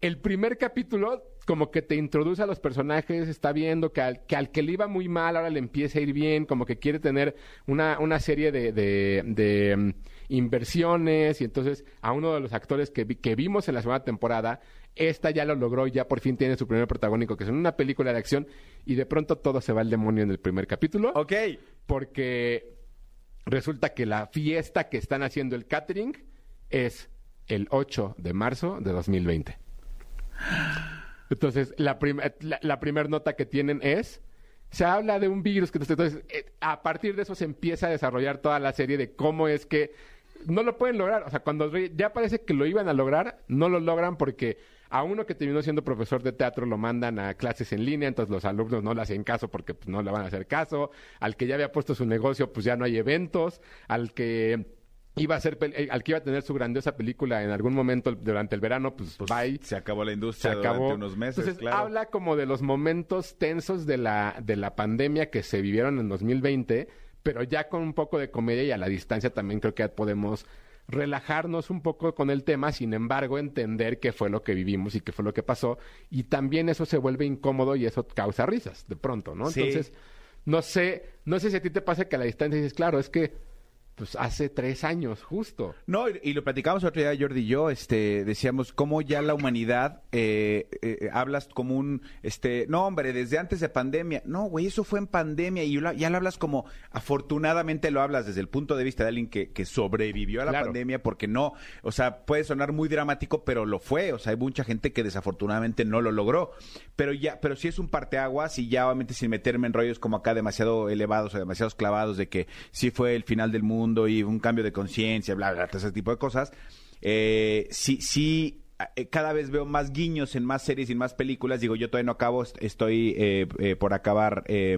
el primer capítulo como que te introduce a los personajes, está viendo que al que, al que le iba muy mal ahora le empieza a ir bien, como que quiere tener una, una serie de, de- de, mm, inversiones y entonces a uno de los actores que, vi- que vimos en la segunda temporada, esta ya lo logró y ya por fin tiene su primer protagónico, que es en una película de acción y de pronto todo se va al demonio en el primer capítulo Ok. porque resulta que la fiesta que están haciendo el catering es el 8 de marzo de 2020. Entonces, la, la, la primera nota que tienen es, se habla de un virus que entonces, eh, a partir de eso se empieza a desarrollar toda la serie de cómo es que no lo pueden lograr. O sea, cuando ya parece que lo iban a lograr, no lo logran porque a uno que terminó siendo profesor de teatro lo mandan a clases en línea, entonces los alumnos no le hacen caso porque pues, no le van a hacer caso. Al que ya había puesto su negocio, pues ya no hay eventos. Al que iba a ser eh, al que iba a tener su grandiosa película en algún momento durante el verano, pues, bye Se acabó la se industria acabó. durante unos meses, Entonces claro. habla como de los momentos tensos de la, de la pandemia que se vivieron en 2020, pero ya con un poco de comedia y a la distancia también creo que podemos relajarnos un poco con el tema, sin embargo entender qué fue lo que vivimos y qué fue lo que pasó, y también eso se vuelve incómodo y eso causa risas de pronto, ¿no? Sí. Entonces, no sé, no sé si a ti te pasa que a la distancia dices, claro, es que pues hace tres años, justo. No, y, y lo platicamos otro día Jordi y yo, este, decíamos cómo ya la humanidad eh, eh, hablas como un, este, no hombre, desde antes de pandemia, no, güey, eso fue en pandemia y ya lo hablas como, afortunadamente lo hablas desde el punto de vista de alguien que, que sobrevivió a la Claro. pandemia porque no, o sea, puede sonar muy dramático, pero lo fue, o sea, hay mucha gente que desafortunadamente no lo logró, pero ya, pero sí es un parteaguas y ya obviamente sin meterme en rollos como acá demasiado elevados o demasiados clavados de que sí fue el final del mundo y un cambio de conciencia, bla, bla, todo ese tipo de cosas. Eh, sí, sí, eh, cada vez veo más guiños en más series y en más películas. Digo, yo todavía no acabo, est- estoy eh, eh, por acabar eh,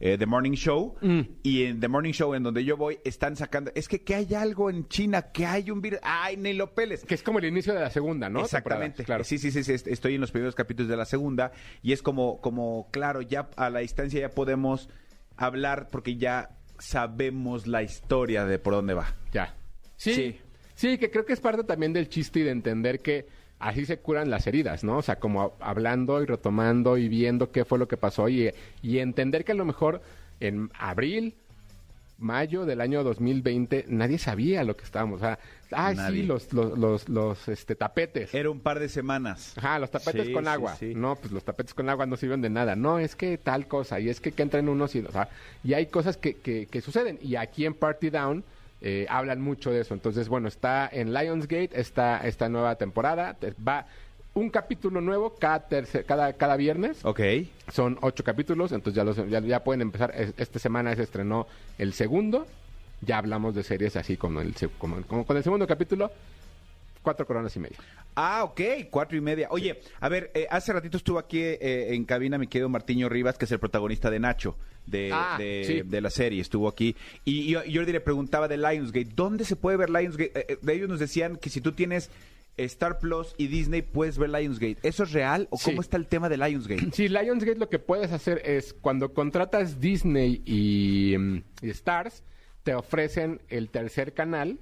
eh, The Morning Show. Y en The Morning Show, en donde yo voy, están sacando. Es que, que hay algo en China, que hay un virus. ¡Ay, ni lo peles! Que es como el inicio de la segunda, ¿no? Exactamente. Claro. Sí, sí, sí, sí, est- Estoy en los primeros capítulos de la segunda y es como, como, claro, ya a la distancia ya podemos hablar porque ya sabemos la historia de por dónde va. Ya. Sí, Sí. sí. que creo que es parte también del chiste y de entender que así se curan las heridas, ¿no? O sea, como hablando y retomando y viendo qué fue lo que pasó y, y entender que a lo mejor en abril, mayo del año 2020 nadie sabía lo que estábamos. O sea, ah, Nadie. sí, los, los, los, los, este, tapetes. Era un par de semanas. Ajá, los tapetes Sí, con agua. sí. No, pues los tapetes con agua no sirven de nada. No, es que tal cosa. Y es que, que entran unos y... O sea, y hay cosas que, que, que suceden. Y aquí en Party Down eh, hablan mucho de eso. Entonces, bueno, está en Lionsgate esta, esta nueva temporada. Te- Va... un capítulo nuevo cada, tercer- cada, cada viernes. Ok. Son ocho capítulos, entonces ya, los, ya, ya pueden empezar. Es- Esta semana se estrenó el segundo. Ya hablamos de series así como, el, como, como con el segundo capítulo. Cuatro coronas y media. Ah, ok, cuatro y media. Oye, a ver, eh, hace ratito estuvo aquí eh, en cabina mi querido Martiño Rivas, que es el protagonista de Nacho, de, Ah, de, sí. de la serie, estuvo aquí. Y yo, yo le preguntaba de Lionsgate, ¿dónde se puede ver Lionsgate? Eh, eh, de ellos nos decían que si tú tienes Star Plus y Disney, puedes ver Lionsgate. ¿Eso es real o Sí. cómo está el tema de Lionsgate? Sí, Lionsgate lo que puedes hacer es cuando contratas Disney y, mm, y Stars, te ofrecen el tercer canal,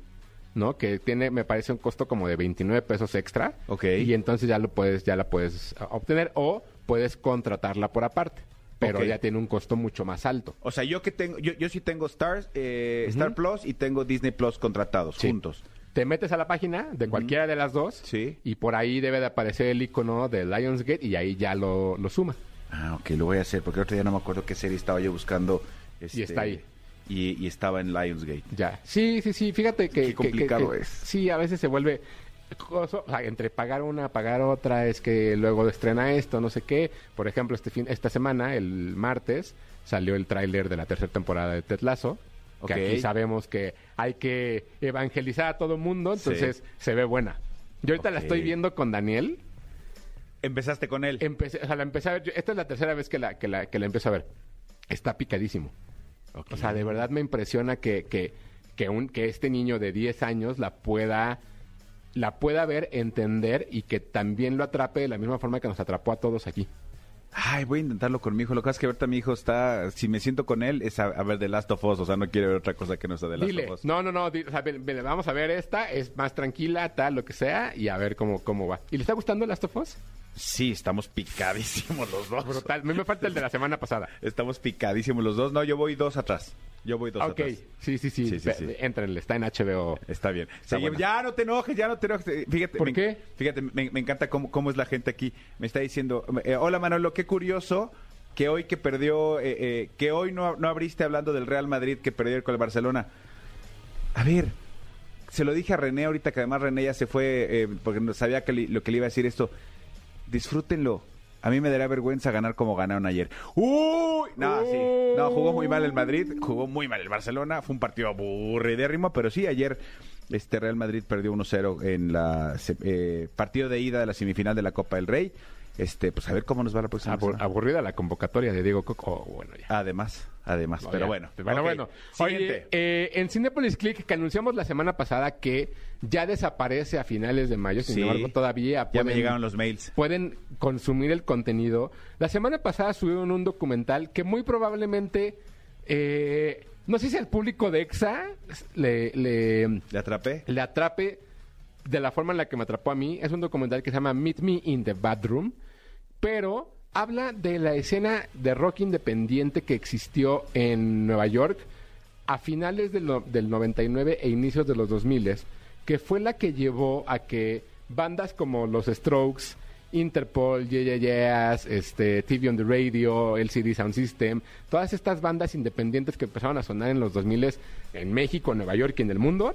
¿no? Que tiene, me parece, un costo como de 29 pesos extra. Ok. Y entonces ya lo puedes, ya la puedes ah, obtener o puedes contratarla por aparte. Pero ya tiene un costo mucho más alto. O sea, yo que tengo, yo, yo sí tengo Stars, eh, Star Plus y tengo Disney Plus contratados Sí. juntos. Te metes a la página de cualquiera de las dos Sí. y por ahí debe de aparecer el icono de Lionsgate y ahí ya lo, lo suma. Ah, ok, lo voy a hacer, porque el otro día no me acuerdo qué serie estaba yo buscando. este, está ahí. Y, y estaba en Lionsgate. Ya. Sí, sí, sí. Fíjate que. Qué que- complicado que- es. Sí, a veces se vuelve. coso, o sea, entre pagar una, pagar otra, es que luego estrena esto, no sé qué. Por ejemplo, este fin, esta semana, el martes, salió el tráiler de la tercera temporada de Ted Lasso. Que aquí sabemos que hay que evangelizar a todo mundo, entonces se ve buena. Yo ahorita la estoy viendo con Daniel. Empezaste con él. Empecé, o sea, la empecé a ver. yo- Esta es la tercera vez que la, que la, que la empiezo a ver. Está picadísimo. O sea, de verdad me impresiona que, que, que, un, que este niño de 10 años la pueda, la pueda ver, entender y que también lo atrape de la misma forma que nos atrapó a todos aquí. Ay, voy a intentarlo con mi hijo. Lo que pasa es que ahorita mi hijo está, si me siento con él, es a, a ver The Last of Us. O sea, no quiere ver otra cosa que no sea The Last Dile, of Us. no, no, no, di- o sea, ven- ven, vamos a ver esta, es más tranquila, tal, lo que sea, y a ver cómo, cómo va. ¿Y le está gustando Last of Us? Sí, estamos picadísimos los dos. Brutal. A mí me falta el de la semana pasada. Estamos picadísimos los dos. No, yo voy dos atrás. Yo voy dos ok, atrás. sí, sí, sí, Sí, sí, sí. Entrenle, está en HBO. Está bien. Está Seguimos. buena. Ya no te enojes, ya no te enojes. Fíjate, ¿Por me- qué? Fíjate, me, me encanta cómo, cómo es la gente aquí. Me está diciendo, eh, hola Manolo, qué curioso que hoy que perdió, eh, eh, que hoy no, no abriste hablando del Real Madrid que perdió con el Barcelona. A ver, se lo dije a René ahorita que además René ya se fue eh, porque no sabía que lo que le iba a decir esto. Disfrútenlo. A mí me daría vergüenza ganar como ganaron ayer. ¡Uy! No, sí. No, jugó muy mal el Madrid, jugó muy mal el Barcelona. Fue un partido aburridérrimo, pero sí, ayer este Real Madrid perdió 1-0 en la eh, partido de ida de la semifinal de la Copa del Rey. Este, pues a ver cómo nos va la próxima Abur- semana. aburrida la convocatoria de Diego Coco. Oh, bueno, ya. Además, además, No, pero ya. bueno. Bueno, bueno. Siguiente. Oye, eh, en Cinepolis Click, que anunciamos la semana pasada que ya desaparece a finales de mayo, sin Sí. embargo, todavía ya me pueden- llegaron los mails. pueden consumir el contenido. La semana pasada subieron un documental que muy probablemente, eh, no sé si al público de EXA le, le, ¿Le atrapé? le atrape de la forma en la que me atrapó a mí. Es un documental que se llama Meet Me in the Bedroom, pero habla de la escena de rock independiente que existió en Nueva York a finales del, del 99 e inicios de los 2000, que fue la que llevó a que bandas como los Strokes, Interpol, Yeah, Yeah este, TV on the Radio, LCD Sound System, todas estas bandas independientes que empezaron a sonar en los 2000 en México, Nueva York y en el mundo,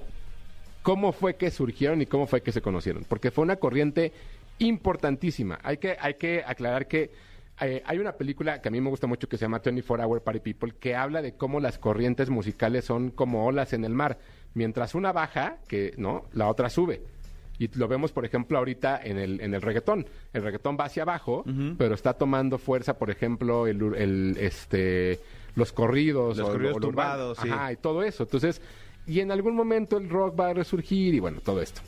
cómo fue que surgieron y cómo fue que se conocieron. Porque fue una corriente importantísima. Hay que, hay que aclarar que eh, hay una película que a mí me gusta mucho que se llama 24 Hour Party People, que habla de cómo las corrientes musicales son como olas en el mar. Mientras una baja, que no, la otra sube. Y lo vemos, por ejemplo, ahorita en el, en el reggaetón. El reggaetón va hacia abajo, pero está tomando fuerza, por ejemplo, el, el, este, los corridos. Los o- corridos o tumbados, sí. Ajá, y todo eso. Entonces, y en algún momento el rock va a resurgir y bueno, todo esto.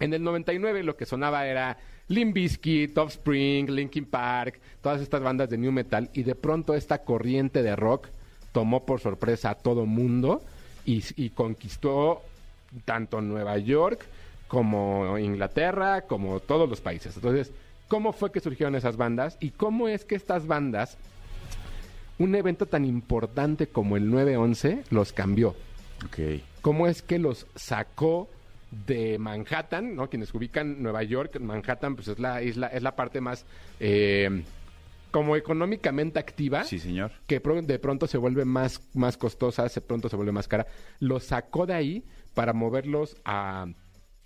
En el 99 lo que sonaba era Limp Bizkit, Offspring, Linkin Park, todas estas bandas de new metal y de pronto esta corriente de rock tomó por sorpresa a todo mundo y, y conquistó tanto Nueva York como Inglaterra, como todos los países. Entonces, ¿cómo fue que surgieron esas bandas y cómo es que estas bandas, un evento tan importante como el 9-11, los cambió? Ok. cómo es que los sacó de Manhattan, ¿no? Quienes ubican Nueva York, Manhattan, pues es la isla, es la parte más eh, como económicamente activa. Sí, señor. Que de pronto se vuelve más, más costosa, de pronto se vuelve más cara. Los sacó de ahí para moverlos a,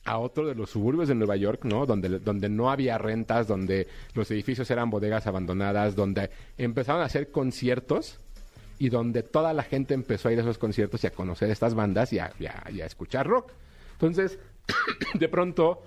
a otro de los suburbios de Nueva York, ¿no? Donde, donde no había rentas, donde los edificios eran bodegas abandonadas, donde empezaron a hacer conciertos y donde toda la gente empezó a ir a esos conciertos y a conocer estas bandas y a, y a- y a escuchar rock. Entonces, de pronto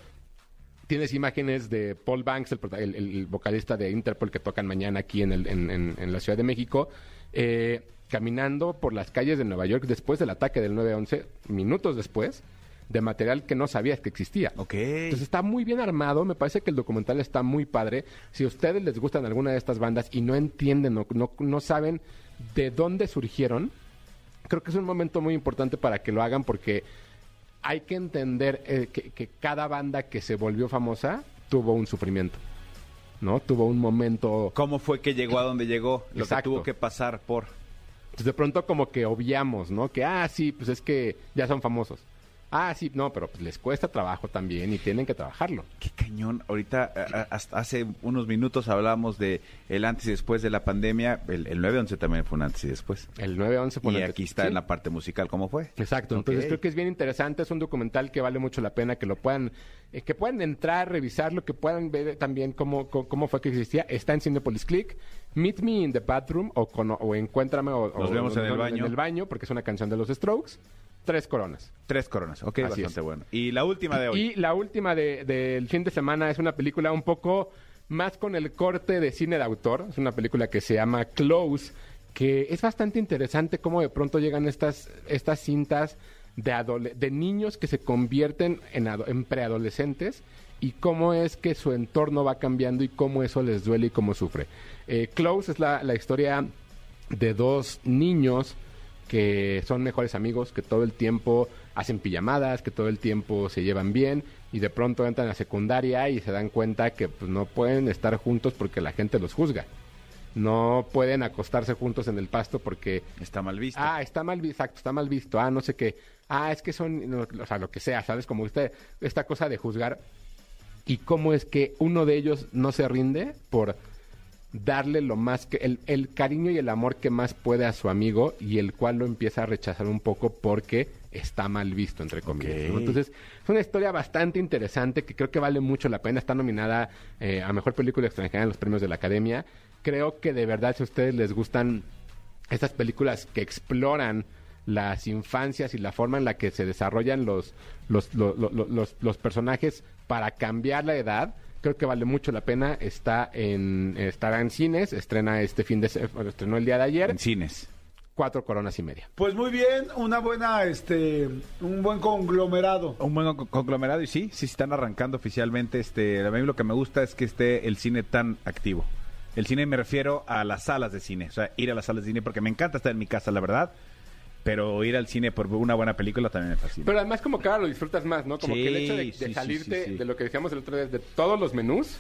tienes imágenes de Paul Banks, el, el- el vocalista de Interpol que tocan mañana aquí en, el- en- en- en la Ciudad de México, eh, caminando por las calles de Nueva York después del ataque del 9-11, minutos después, de material que no sabías que existía. Ok. Entonces está muy bien armado, me parece que el documental está muy padre. Si a ustedes les gustan alguna de estas bandas y no entienden o no, no saben de dónde surgieron, creo que es un momento muy importante para que lo hagan porque hay que entender eh, que, que cada banda que se volvió famosa tuvo un sufrimiento, ¿no? Tuvo un momento... ¿Cómo fue que llegó a donde llegó? Lo Exacto. que tuvo que pasar por... Entonces de pronto como que obviamos, ¿no? Que, ah, sí, pues es que ya son famosos. Ah, sí, no, pero pues les cuesta trabajo también y tienen que trabajarlo. Qué cañón. Ahorita, a- a- hasta hace unos minutos hablábamos de el antes y después de la pandemia. El, el 9-11 también fue un antes y después. El 9-11 fue Y una- aquí está sí. en la parte musical. ¿Cómo fue? Exacto, entonces creo que es bien interesante, es un documental que vale mucho la pena que lo puedan, eh, que puedan entrar, revisarlo, que puedan ver también cómo, cómo, cómo fue que existía. Está en Cinepolis Click, Meet Me in the Bathroom o, con- o Encuéntrame o, Nos o- vemos en el baño. en el baño, porque es una canción de los Strokes. Tres coronas. Tres coronas. Ok, Así bastante es. bueno. Y la última de hoy. Y la última de- del fin de semana es una película un poco más con el corte de cine de autor. Es una película que se llama Close, que es bastante interesante cómo de pronto llegan estas, estas cintas de, de niños que se convierten en, en preadolescentes y cómo es que su entorno va cambiando y cómo eso les duele y cómo sufre. Eh, Close es la, la historia de dos niños que son mejores amigos, que todo el tiempo hacen pijamadas, que todo el tiempo se llevan bien y de pronto entran a secundaria y se dan cuenta que pues, no pueden estar juntos porque la gente los juzga. No pueden acostarse juntos en el pasto porque Está mal visto. Ah, está mal visto, exacto, está mal visto. Ah, no sé qué. Ah, es que son, o sea, lo que sea, ¿sabes? Como usted, esta cosa de juzgar. Y cómo es que uno de ellos no se rinde por darle lo más que, el, el cariño y el amor que más puede a su amigo y el cual lo empieza a rechazar un poco porque está mal visto, entre comillas. Entonces, es una historia bastante interesante que creo que vale mucho la pena. Está nominada eh, a Mejor Película Extranjera en los premios de la Academia. Creo que de verdad, si a ustedes les gustan estas películas que exploran las infancias y la forma en la que se desarrollan los, los, lo- lo- lo- los, los personajes para cambiar la edad, creo que vale mucho la pena. Está en, estará en cines, estrena este fin de se- bueno, estrenó el día de ayer, En cines. cuatro coronas y media. Pues muy bien, una buena, este, un buen conglomerado. Un buen co- conglomerado y sí, sí están arrancando oficialmente. Este, a mí lo que me gusta es que esté el cine tan activo. El cine me refiero a las salas de cine, o sea, ir a las salas de cine porque me encanta estar en mi casa, la verdad. Pero ir al cine por una buena película también me fascina. Pero además como que ahora lo disfrutas más, ¿no? Como Sí, que el hecho de, sí, de sí, salirte sí, sí. de lo que decíamos el otro día, de todos los menús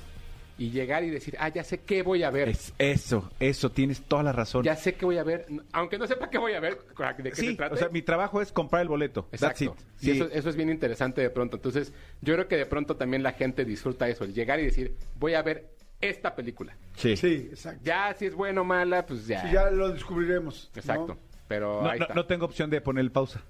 y llegar y decir, ah, ya sé qué voy a ver. Es eso, eso, tienes toda la razón. Ya sé qué voy a ver, aunque no sepa qué voy a ver, de qué se sí, trata. o sea, mi trabajo es comprar el boleto. That's Exacto. it. Y Sí. eso, eso es bien interesante de pronto. Entonces, yo creo que de pronto también la gente disfruta eso, el llegar y decir, voy a ver esta película. Sí. Sí, exacto. Ya si es buena o mala, pues ya. Sí, ya lo descubriremos. ¿no? Pero No, ahí no- está. no tengo opción de poner pausa.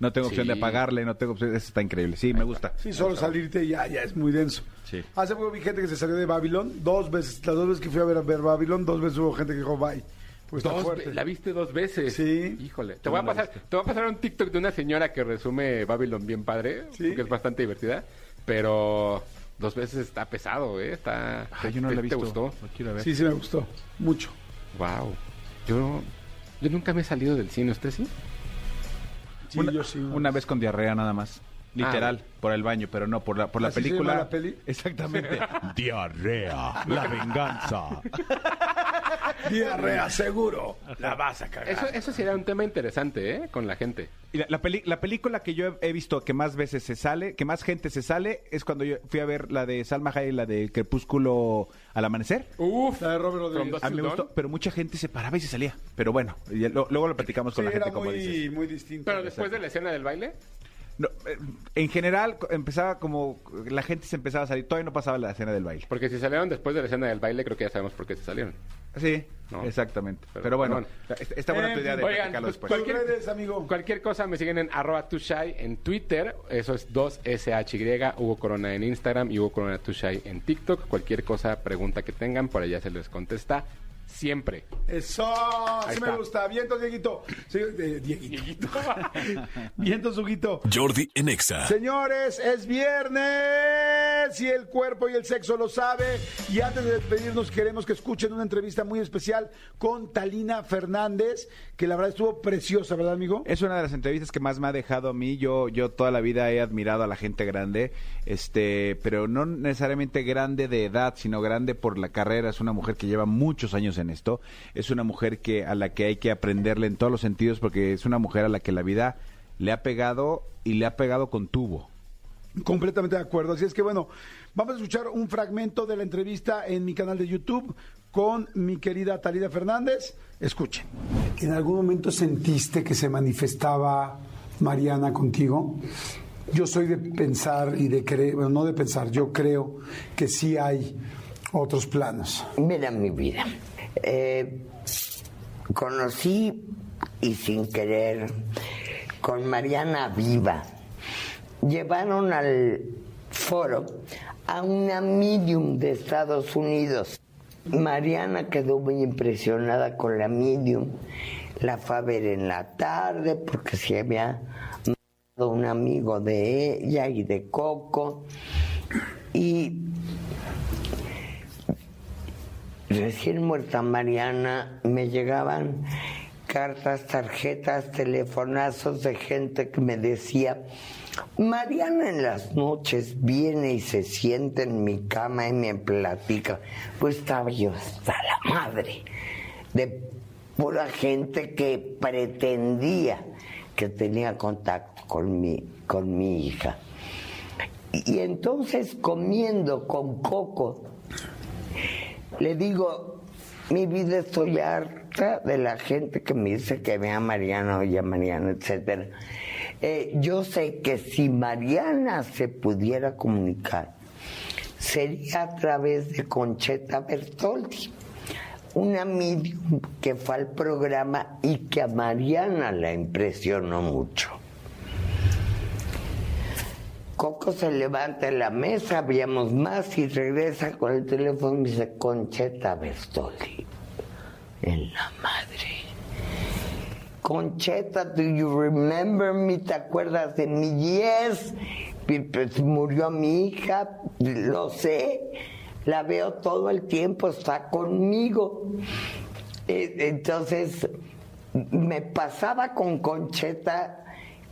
No tengo opción Sí. de apagarle, no tengo opción. Eso está increíble. Sí, me gusta. Sí, solo salirte ya, ya es muy denso. Sí. Hace poco vi gente que se salió de Babylon dos veces. Las dos veces que fui a ver, a ver Babylon, dos veces hubo gente que dijo bye. Pues está Dos fuerte. ve- la viste dos veces. Sí. Híjole. Te ¿Cómo voy, a la pasar, viste? te voy a pasar un TikTok de una señora que resume Babylon bien padre. Sí. Que es bastante divertida. Pero dos veces está pesado, ¿eh? Está, Ay, yo no ¿te- la he ¿Te visto. gustó? Lo quiero ver. Sí, sí me gustó. Mucho. Wow. Yo, yo nunca me he salido del cine. ¿Usted sí? Sí, una, yo sí. una vez con diarrea nada más. Literal, Ah. por el baño, pero no, por la, por la ¿Así se película. llama la peli? Exactamente. Diarrea, la venganza. Diarrea, seguro. La vas a cagar. Eso, eso sería un tema interesante, ¿eh? Con la gente. Y la, la peli- la película que yo he, he visto que más veces se sale, que más gente se sale, es cuando yo fui a ver la de Salma Hayek, la de Crepúsculo al amanecer. Uf. La de Robert Rodríguez. A mí me gustó, pero mucha gente se paraba y se salía. Pero bueno, lo- luego lo platicamos Sí, con la era gente, como muy, dices. muy distinto. Pero después de la escena del baile. No, eh, en general, empezaba como. La gente se empezaba a salir. Todavía no pasaba la escena del baile. Porque si salieron después de la escena del baile, creo que ya sabemos por qué se salieron. Sí, No. exactamente. Pero, Pero, bueno, bueno. está, buena tu idea de oigan, platicarlo pues, después. Cualquier- redes, amigo. Cualquier cosa me siguen en arroba tushai en Twitter, eso es 2SHY, Hugo Corona en Instagram y Hugo Corona Tushai en TikTok. Cualquier cosa, pregunta que tengan, por allá se les contesta siempre. Eso, sí me gusta. Viento, Dieguito. Sí, eh, Dieguito. Viento, Suguito. Jordi en Exa. Señores, es viernes y el cuerpo y el sexo lo sabe. Y antes de despedirnos, queremos que escuchen una entrevista muy especial con Talina Fernández, que la verdad estuvo preciosa, ¿verdad, amigo? Es una de las entrevistas que más me ha dejado a mí. Yo, yo toda la vida he admirado a la gente grande, este, pero no necesariamente grande de edad, sino grande por la carrera. Es una mujer que lleva muchos años en esto. Es una mujer que a la que hay que aprenderle en todos los sentidos, porque es una mujer a la que la vida le ha pegado y le ha pegado con tubo. Completamente de acuerdo. Así es que bueno, vamos a escuchar un fragmento de la entrevista en mi canal de YouTube con mi querida Talina Fernández. Escuchen. ¿En algún momento sentiste que se manifestaba Mariana contigo? Yo soy de pensar y de creer, bueno, no de pensar, yo creo que sí hay otros planos. Mira mi vida. Eh, conocí y sin querer con Mariana Viva. Llevaron al foro a una medium de Estados Unidos. Mariana quedó muy impresionada con la medium. La fue a ver en la tarde porque se había mandado un amigo de ella y de Coco. Y recién muerta Mariana, me llegaban cartas, tarjetas, telefonazos de gente que me decía, Mariana en las noches viene y se sienta en mi cama y me platica. Pues estaba yo hasta la madre de pura gente que pretendía que tenía contacto con mi, con mi hija. Y entonces comiendo con Coco, le digo, mi vida estoy harta de la gente que me dice que vea a Mariana, oye a Mariana, etcétera. Eh, yo sé que si Mariana se pudiera comunicar, sería a través de Concheta Bertoldi, una medium que fue al programa y que a Mariana la impresionó mucho. Coco se levanta de la mesa, habíamos más y regresa con el teléfono y dice, Concheta Bertoldi, en la madre. Concheta, do you remember me? ¿Te acuerdas de mi Yes? Pues murió mi hija, lo sé, la veo todo el tiempo, está conmigo. Eh, Entonces, me pasaba con Concheta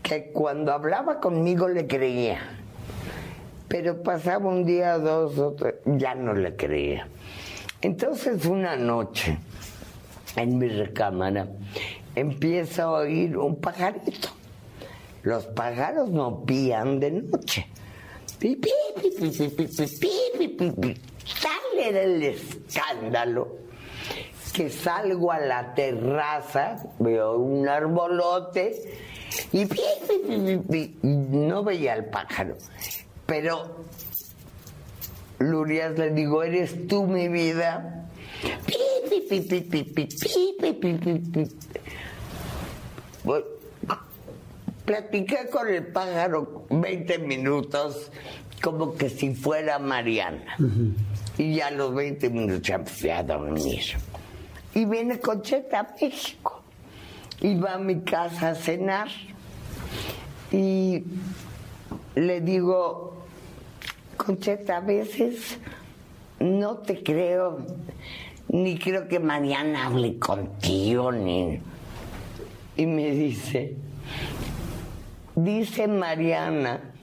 que cuando hablaba conmigo le creía, pero pasaba un día, dos, otro, ya no le creía. Entonces una noche, en mi recámara, empiezo a oír un pajarito. Los pájaros no pían de noche. Pi, pi, pi, Tal era el escándalo que salgo a la terraza, veo un arbolote, y no veía al pájaro. Pero Lurias le digo, eres tú mi vida. Voy. Platiqué con el pájaro 20 minutos como que si fuera Mariana. Y ya los 20 minutos ya empecé a dormir. Y viene Concheta a México. Va a mi casa a cenar. Y le digo, Concheta, a veces no te creo, ni creo que Mariana hable contigo, ni... Y me dice, dice Mariana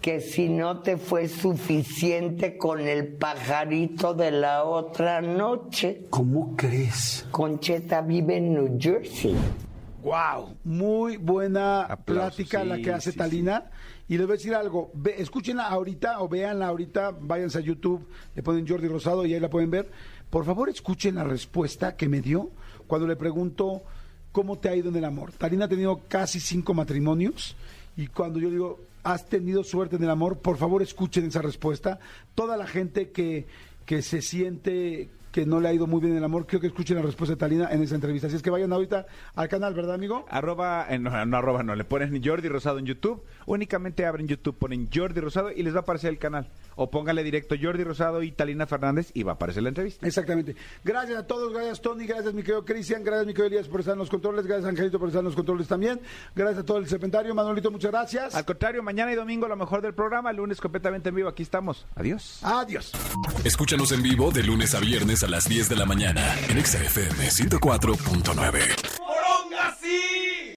que si no te fue suficiente con el pajarito de la otra noche, ¿Cómo crees? Concheta vive en New Jersey. Wow, muy buena Aplausos, plática la que hace sí, Talina. Y les voy a decir algo, ve, escúchenla ahorita o véanla ahorita, váyanse a YouTube, le ponen Jordi Rosado y ahí la pueden ver. Por favor, escuchen la respuesta que me dio cuando le pregunto cómo te ha ido en el amor. Talina ha tenido casi cinco matrimonios y cuando yo digo, has tenido suerte en el amor, por favor escuchen esa respuesta. Toda la gente que, que se siente que no le ha ido muy bien en el amor, creo que escuchen la respuesta de Talina en esa entrevista. Así es que vayan ahorita al canal, ¿verdad, amigo? Arroba, eh, no, no, arroba, no, le ponen Jordi Rosado en YouTube. Únicamente abren YouTube, ponen Jordi Rosado y les va a aparecer el canal. O póngale directo Jordi Rosado y Talina Fernández y va a aparecer la entrevista. Exactamente. Gracias a todos, gracias Tony, gracias mi querido Cristian, gracias mi querido Elías por estar en los controles, gracias Angelito por estar en los controles también, gracias a todo el serpentario, Manolito, muchas gracias. Al contrario, mañana y domingo lo mejor del programa, lunes completamente en vivo, aquí estamos. Adiós. Adiós. Escúchanos en vivo de lunes a viernes lunes a las 10 de la mañana en XFM 104.9. ¡Poronga sí!